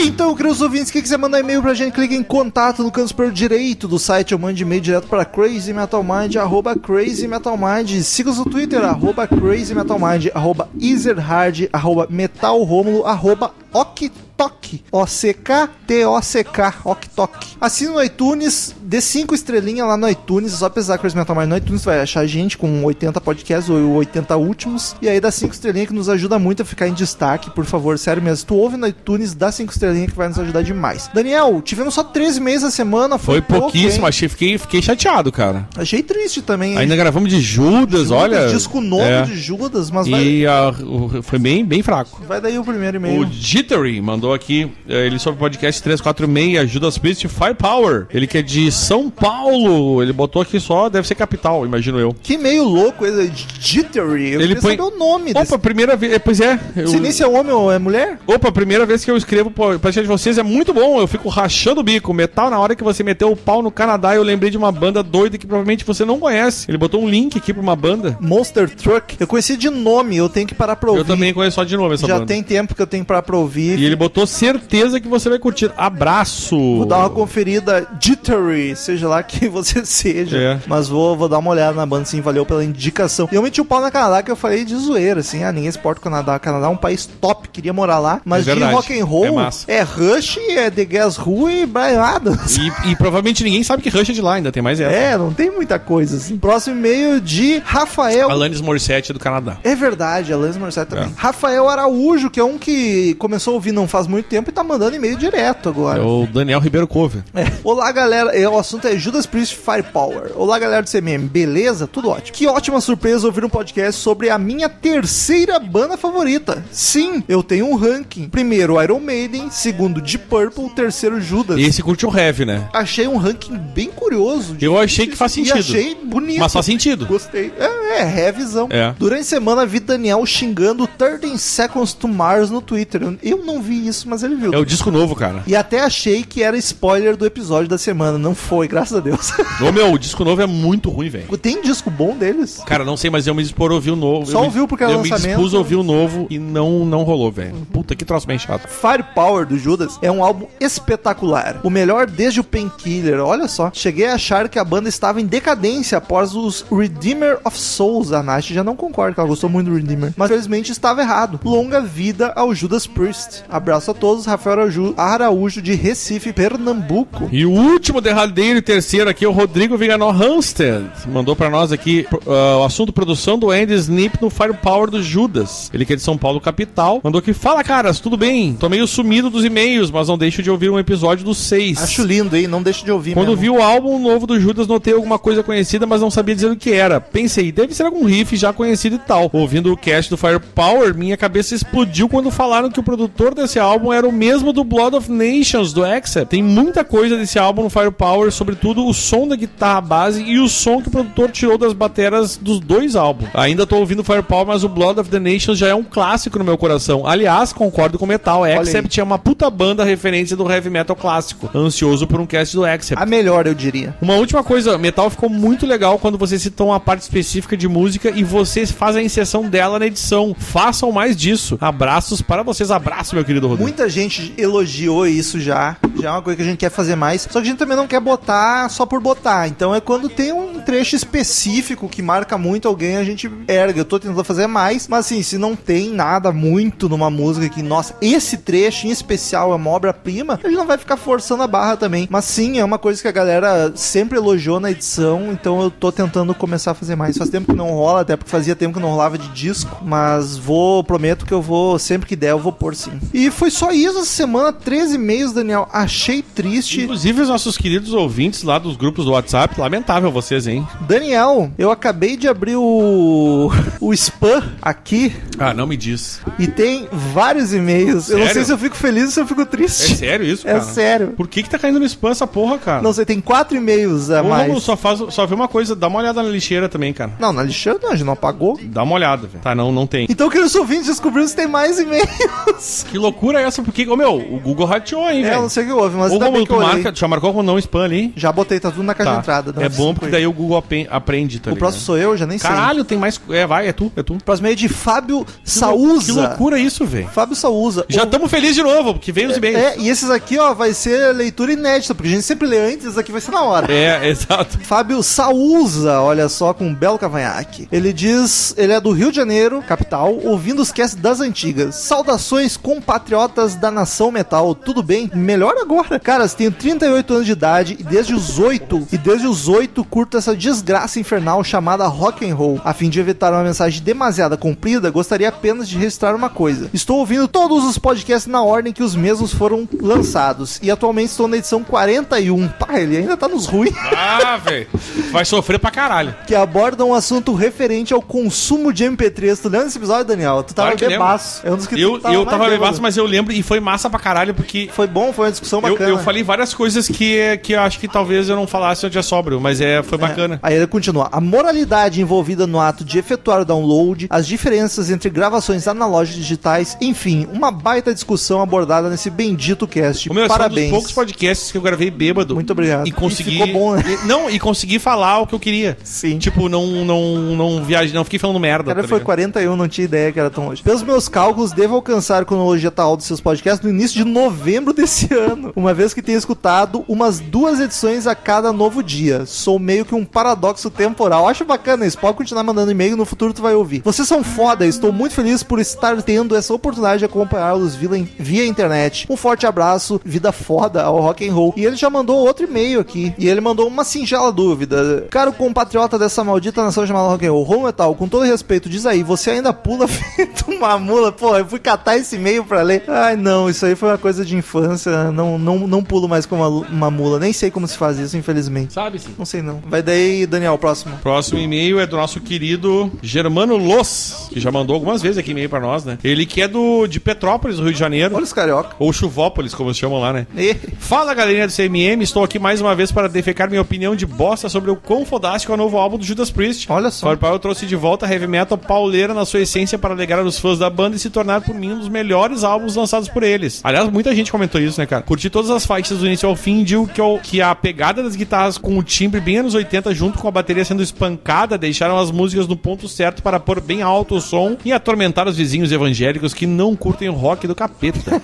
Então, queridos ouvintes, quem quiser mandar e-mail pra gente, clica em contato no canto superior direito do site ou mande e-mail direto para crazymetalmind, arroba crazymetalmind. Siga nos no Twitter, arroba crazymetalmind, arroba easerhard, arroba metalromulo, arroba oktok, O-C-K-T-O-C-K, oktok. Assina no iTunes, dê 5 estrelinhas lá no iTunes, é só pesquisar Crazy Metal Mind no iTunes, vai achar a gente com 80 podcasts ou 80 últimos, e aí dá 5 estrelinhas que nos ajuda muito a ficar em destaque, por favor, sério mesmo. Se tu ouve no iTunes, dá 5 estrelinhas que vai nos ajudar demais. Daniel, tivemos só 13 meses a semana, foi, Foi pouco, pouquíssimo, hein? achei, fiquei, fiquei chateado, cara. Achei triste também. hein? Ainda gravamos de Judas, Judas, olha. Disco novo É. de Judas, mas vai, E ah, o- foi bem, bem fraco. vai daí o primeiro O e-mail. Jittery mandou aqui, eh, ele sobre o podcast 346, Judas Priest Firepower. Ele que é de São Paulo. Ele botou aqui só, deve ser capital, imagino eu. Que meio louco, ele Jittery. Eu Ele põe- saber o nome desse. Opa, primeira vez. eh, Pois é. eu- Se nem se é homem ou é mulher? Opa, primeira vez que eu escrevo para de vocês é muito bom. Eu fico rachando o bico. Metal, na hora que você meteu o pau no Canadá, eu lembrei de uma banda doida que provavelmente você não conhece. Ele botou um link aqui pra uma banda. Monster Truck. Eu conheci de nome, eu tenho que parar pra ouvir. Eu também conheço só de novo essa Já banda. tem tempo que eu tenho que parar pra ouvir. E ele botou certeza que você vai curtir. Abraço! Vou dar uma conferida Jittery, seja lá quem [LAUGHS] você seja. É. Mas vou, vou dar uma olhada na banda, sim, valeu pela indicação. E eu meti o pau na Canadá que eu falei de zoeira, assim, ah, ninguém exporta o Canadá. O Canadá é um país top, queria morar lá. Mas É de rock and roll É é Rush, é The Gas Who e Brian Adams. E, e provavelmente ninguém sabe que Rush é de lá, ainda tem mais essa. É, não tem muita coisa assim. Próximo e-mail de Rafael. Alanis Morissette do Canadá. É verdade, Alanis Morissette também. É. Rafael Araújo, que é um que começou a ouvir não faz muito tempo e tá mandando e-mail direto agora. É o Daniel Ribeiro Cover. É. Olá, galera. É, O assunto é Judas Priest Firepower. Olá, galera do CMM. Beleza? Tudo ótimo. Que ótima surpresa ouvir um podcast sobre a minha terceira banda favorita. Sim, eu tenho um ranking. Primeiro, Iron Maiden. Segundo, Deep Purple. Terceiro, Judas. Esse curte o heavy, né? Achei um ranking bem curioso. Eu achei que faz E sentido. achei bonito. Mas faz sentido. Gostei. É, é, é visão. É. Durante a semana vi Daniel xingando 30 Seconds to Mars no Twitter. Eu- Eu não vi isso, mas ele viu. É o disco novo, cara. E até achei que era spoiler do episódio da semana. Não foi, graças a Deus. [LAUGHS] Ô meu, o disco novo é muito ruim, velho. Tem disco bom deles? Cara, não sei, mas eu me dispor ouvir o novo. Só eu me- ouviu porque era Eu me lançamento. dispus a ouvir o novo e não, não rolou, velho. Puta, que troço bem chato. Firepower do Judas é um álbum espetacular. O melhor desde o Painkiller. Olha só. Cheguei a achar que a banda estava em decadência após os Redeemer of Souls. A Nath já não concorda, que ela gostou muito do Redeemer. Mas felizmente estava errado. Longa vida ao Judas Priest. Abraço a todos. Rafael Araújo, de Recife, Pernambuco. E o último derradeiro e terceiro aqui é o Rodrigo Viganó Hansted. Mandou pra nós aqui uh, o assunto produção do Andy Snip no Firepower do Judas. Ele que é de São Paulo, capital. Mandou aqui, fala caras, tudo bem? Tô meio sumido dos e-mails, mas não deixo de ouvir um episódio dos seis. Acho lindo, hein? Não deixe de ouvir Quando mesmo. vi o álbum novo do Judas, notei alguma coisa conhecida, mas não sabia dizer o que era. Pensei, deve ser algum riff já conhecido e tal. Ouvindo o cast do Firepower, minha cabeça explodiu quando falaram que o produtor desse álbum era o mesmo do Blood of Nations, do Accept. Tem muita coisa desse álbum no Firepower, sobretudo o som da guitarra base e o som que o produtor tirou das bateras dos dois álbuns. Ainda tô ouvindo Firepower, mas o Blood of the Nations já é um clássico no meu coração. Aliás, concordo com o Metal. Accept é uma puta banda referência do heavy metal clássico. Ansioso por um cast do Accept. A melhor, eu diria. Uma última coisa, Metal ficou muito legal quando vocês citam uma parte específica de música e vocês fazem a inserção dela na edição. Façam mais disso. Abraços para vocês. Abraço, meu querido Rodrigo. Muita gente elogiou isso já. Já é uma coisa que a gente quer fazer mais. Só que a gente também não quer botar só por botar. Então é quando tem um trecho específico que marca muito alguém, a gente erga. Eu tô tentando fazer mais, mas assim, se não tem nada muito numa música que, nossa, esse trecho em especial é uma obra-prima, a gente não vai ficar forçando a barra também. Mas sim, é uma coisa que a galera sempre elogiou na edição, então eu tô tentando começar a fazer mais. Faz tempo que não rola, até porque fazia tempo que não rolava de disco, mas vou, prometo que eu vou, sempre que der, eu vou pôr sim. E foi só isso essa semana, 13 e-mails, Daniel. Achei triste. Inclusive, os nossos queridos ouvintes lá dos grupos do WhatsApp, lamentável vocês, hein? Daniel, eu acabei de abrir o, [LAUGHS] o spam aqui Ah, não me diz. e tem vários e-mails. Eu não sei se eu fico feliz ou se eu fico É triste. sério isso, É cara? sério. Por que que tá caindo no spam essa porra, cara? Não sei, tem quatro e-mails a Ô, mais. Romulo, só, faz, só vê uma coisa, dá uma olhada na lixeira também, cara. Não, na lixeira não, a gente não apagou. Dá uma olhada, velho. Tá, não, não tem. Então, queridos ouvintes, descobriram se tem mais e-mails. Que loucura é essa? Porque, ô meu, o Google rateou, hein, É, eu não sei o que houve, mas Ô, ainda bem que eu tu olhei. marca, tu já marcou como não spam ali? Já botei, tá tudo na caixa de entrada. não É precisa bom porque daí o Google apen- aprende, tá O ligado? próximo sou eu, já nem sei. Caralho, tem mais. É, vai, é tu, é tu. O próximo é de Fábio Que Saúza. loucura isso, velho. Fábio Saúza. Já O- estamos felizes de novo, porque veio os e-mails. É, e esses aqui, ó, vai ser leitura inédita, porque a gente sempre lê antes, esse aqui vai ser na hora. É, [LAUGHS] exato. Fábio Saúza, olha só, com um belo cavanhaque. Ele diz, ele é do Rio de Janeiro, capital, ouvindo os casts das antigas. Saudações, compatriotas da nação metal, tudo bem? Melhor agora. Caras, tenho 38 anos de idade e desde os 8, e desde os 8 curto essa desgraça infernal chamada rock and roll. A fim de evitar uma mensagem demasiado comprida, gostaria apenas de registrar uma coisa. Estou ouvindo todos os podcasts na ordem que os mesmos foram lançados, e atualmente estou na edição 41. Pá, ele ainda tá nos ruins. Ah, velho. Vai sofrer pra caralho. que abordam assuntos assunto referente ao consumo de MP3. Tu lembra desse episódio, Daniel? Tu tava Claro bebaço. É um dos que Eu, tu tava eu tava. Bebaço, mas eu lembro e foi massa pra caralho, porque Foi bom, foi uma discussão eu, bacana. eu falei várias coisas que, que eu acho que talvez eu não falasse se eu tinha sóbrio, mas é, foi bacana. Aí ele continua. A moralidade envolvida no ato de efetuar o download, as diferenças entre gravações analógicas e digitais, enfim, uma baita discussão abordada nesse bendito cast. O meu, esse foi um dos Parabéns. poucos podcasts que eu gravei bêbado. Muito obrigado. E consegui. E ficou bom, né? e- não, e consegui falar o que eu queria. Sim. Tipo, não, não, não viajei, não fiquei falando merda. Cara, tá foi ligado? 41, não tinha ideia que era tão longe. Pelos meus cálculos, devo alcançar a cronologia tal dos seus podcasts no início de novembro desse [LAUGHS] ano. Uma vez que tenho escutado umas duas edições a cada novo dia. Sou meio que um paradoxo temporal. Acho bacana isso. Pode continuar mandando e-mail, no futuro tu vai ouvir. Vocês são foda, estou muito feliz por estar tendo essa oportunidade de acompanhá-los via, internet. Um forte abraço, vida foda ao rock and roll. E ele já mandou outro e-mail aqui. E ele mandou uma singela dúvida. Caro compatriota dessa maldita nação chamada rock and roll, Home Metal, com todo respeito, diz aí, você ainda pula [LAUGHS] feito uma mula? Pô, eu fui catar esse e-mail pra ler. Ai, não, isso aí foi uma coisa de infância. Não, não, não pulo mais como uma, uma mula. Nem sei como se faz isso, infelizmente. Sabe sim. Não sei não. Vai daí, Daniel, próximo. Próximo e-mail é do nosso querido Germano Los, que já mandou algumas vezes aqui e-mail pra nós, né? Ele que é do, de Petrópolis, do Rio de Janeiro. Olha os carioca. Ou Chuvópolis, como se chamam lá, né? E... Fala galerinha do CMM, estou aqui mais uma vez para defecar minha opinião de bosta sobre o quão fodástico é o novo álbum do Judas Priest. Olha só. Firepower trouxe de volta a heavy metal pauleira na sua essência para alegrar os fãs da banda e se tornar por mim um dos melhores álbuns lançados por eles. Aliás, muita gente comentou isso, né, cara? Curti todas as faixas do início ao fim, digo que, que a pegada das guitarras com o timbre bem anos 80 junto com a bateria sendo espancada deixaram as músicas no ponto certo para pôr bem alto o som e atormentar os vizinhos evangélicos que não curtem o rock do capeta.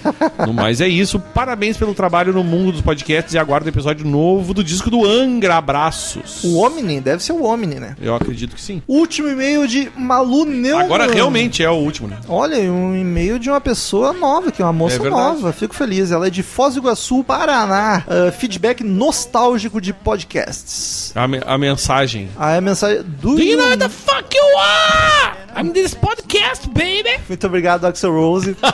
no mais é isso, parabéns pelo trabalho no mundo dos podcasts e aguardo o episódio novo do disco do Angra. Abraços. O Omni, deve ser o Omni, né? Eu acredito que sim. Último e-mail de Malu Neumann. Agora realmente é o último, né? Olha, um e-mail de uma pessoa nova, que é uma moça É nova. Fico feliz. Ela é de Foz do Iguaçu, Paraná. Ah, feedback nostálgico de podcasts. A, me- a mensagem. Aí a mensagem do. Do you know the fuck you are? I'm this podcast, baby. Muito obrigado, Axel Rose. [LAUGHS]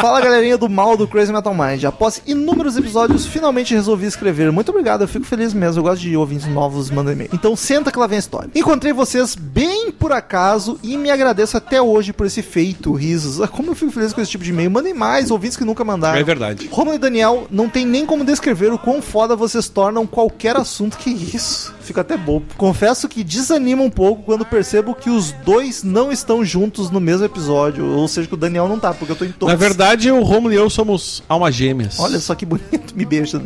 Fala, galerinha do mal do Crazy Metal Mind. Após inúmeros episódios, finalmente resolvi escrever. Muito obrigado, eu fico feliz mesmo. Eu gosto de ouvintes novos mandando e-mail. Então senta que lá vem a história. Encontrei vocês bem por acaso e me agradeço até hoje por esse feito. Risos. Ah, Como eu fico feliz com esse tipo de e-mail. Mandem mais, ouvintes que nunca mandaram. É verdade. Romulo e Daniel, não tem nem como descrever o quão foda vocês tornam qualquer assunto que isso. Fico até bobo. Confesso que desanima um pouco quando percebo que os dois não estão juntos no mesmo episódio. Ou seja, que o Daniel não tá, porque eu tô em todos. Na verdade, o Romulo e eu somos almas gêmeas. Olha só que bonito, me beija.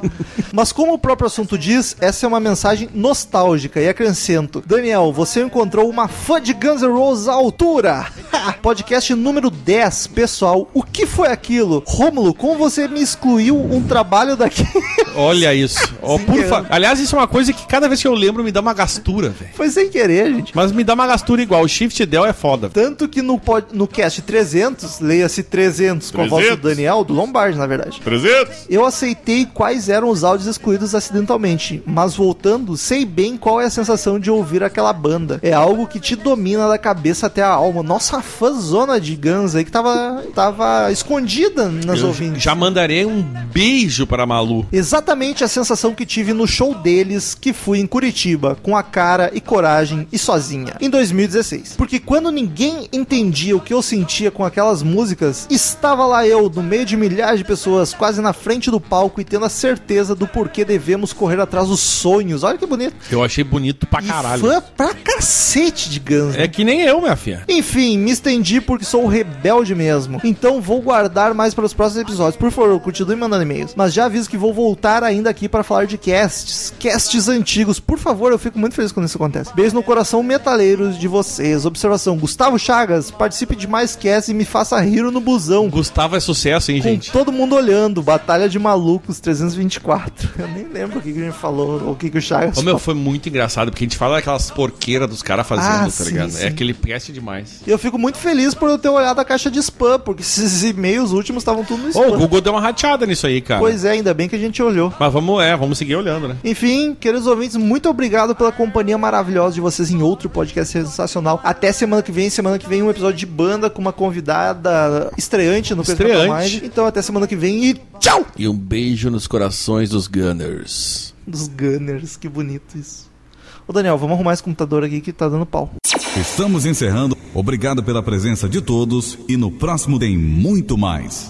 [LAUGHS] Mas como o próprio assunto diz, essa é uma mensagem nostálgica e acrescento. Daniel, você encontrou uma fã de Guns N' Roses à altura. [LAUGHS] Podcast número 10, pessoal. O que foi aquilo? Rômulo, como você me excluiu um trabalho daqui? Olha isso. [LAUGHS] Sem por fa... Aliás, isso é uma coisa que cada vez que eu lembro me dá uma gastura, velho. Foi sem querer, gente. Mas me dá uma gastura igual. O Shift Del é foda. Tanto que no, pod- no cast 300, leia-se 300 com a voz do 300? Daniel, do Lombardi, na verdade. 300? Eu aceitei quais eram os áudios excluídos acidentalmente, mas voltando, sei bem qual é a sensação de ouvir aquela banda. É algo que te domina da cabeça até a alma. Nossa, a fãzona de Guns aí que tava, tava escondida nas Eu ouvintes. já mandarei um beijo para Malu. Exatamente a sensação que tive no show deles, que fui em Curitiba, com a cara e coragem e sozinha, em 2016. Porque quando ninguém entendia o que eu sentia com aquelas músicas, estava lá eu, no meio de milhares de pessoas, quase na frente do palco e tendo a certeza do porquê devemos correr atrás dos sonhos. Olha que bonito. Eu achei bonito pra E caralho. fã pra cacete de Guns. né? É que nem eu, minha filha. Enfim, me estendi porque sou rebelde mesmo. Então vou guardar mais para os próximos episódios. Por favor, continue mandando e-mails. Mas já aviso que vou voltar ainda aqui para falar de casts. Casts antigos. Por favor, eu fico muito feliz quando isso acontece. Beijo no coração metaleiros de vocês. Observação: Gustavo Chagas, participe de mais casts e me faça rir no busão. Gustavo é sucesso, hein, Com gente? todo mundo olhando, Batalha de Malucos 324. [LAUGHS] Eu nem lembro o que, que a gente falou, ou o que, que o Chagas Ô, meu, foi muito engraçado, porque a gente fala daquelas porqueiras dos caras fazendo, Ah, tá sim, ligado? sim. É aquele cast demais. E eu fico muito feliz por eu ter olhado a caixa de spam, porque esses e-mails últimos estavam tudo no Ô, spam. o Google deu uma rateada nisso aí, cara. Pois é, ainda bem que a gente olhou. Mas vamos, é, vamos seguir olhando, né? Enfim, queridos ouvintes, muito obrigado pela companhia maravilhosa de vocês em outro podcast sensacional. Até semana que vem. Semana que vem um episódio de banda com uma convidada estreante no Estreante. Mind. Então até semana que vem e tchau! E um beijo nos corações dos Gunners. Dos Gunners, que bonito isso. Ô Daniel, vamos arrumar esse computador aqui que tá dando pau. Estamos encerrando. Obrigado pela presença de todos e no próximo tem muito mais.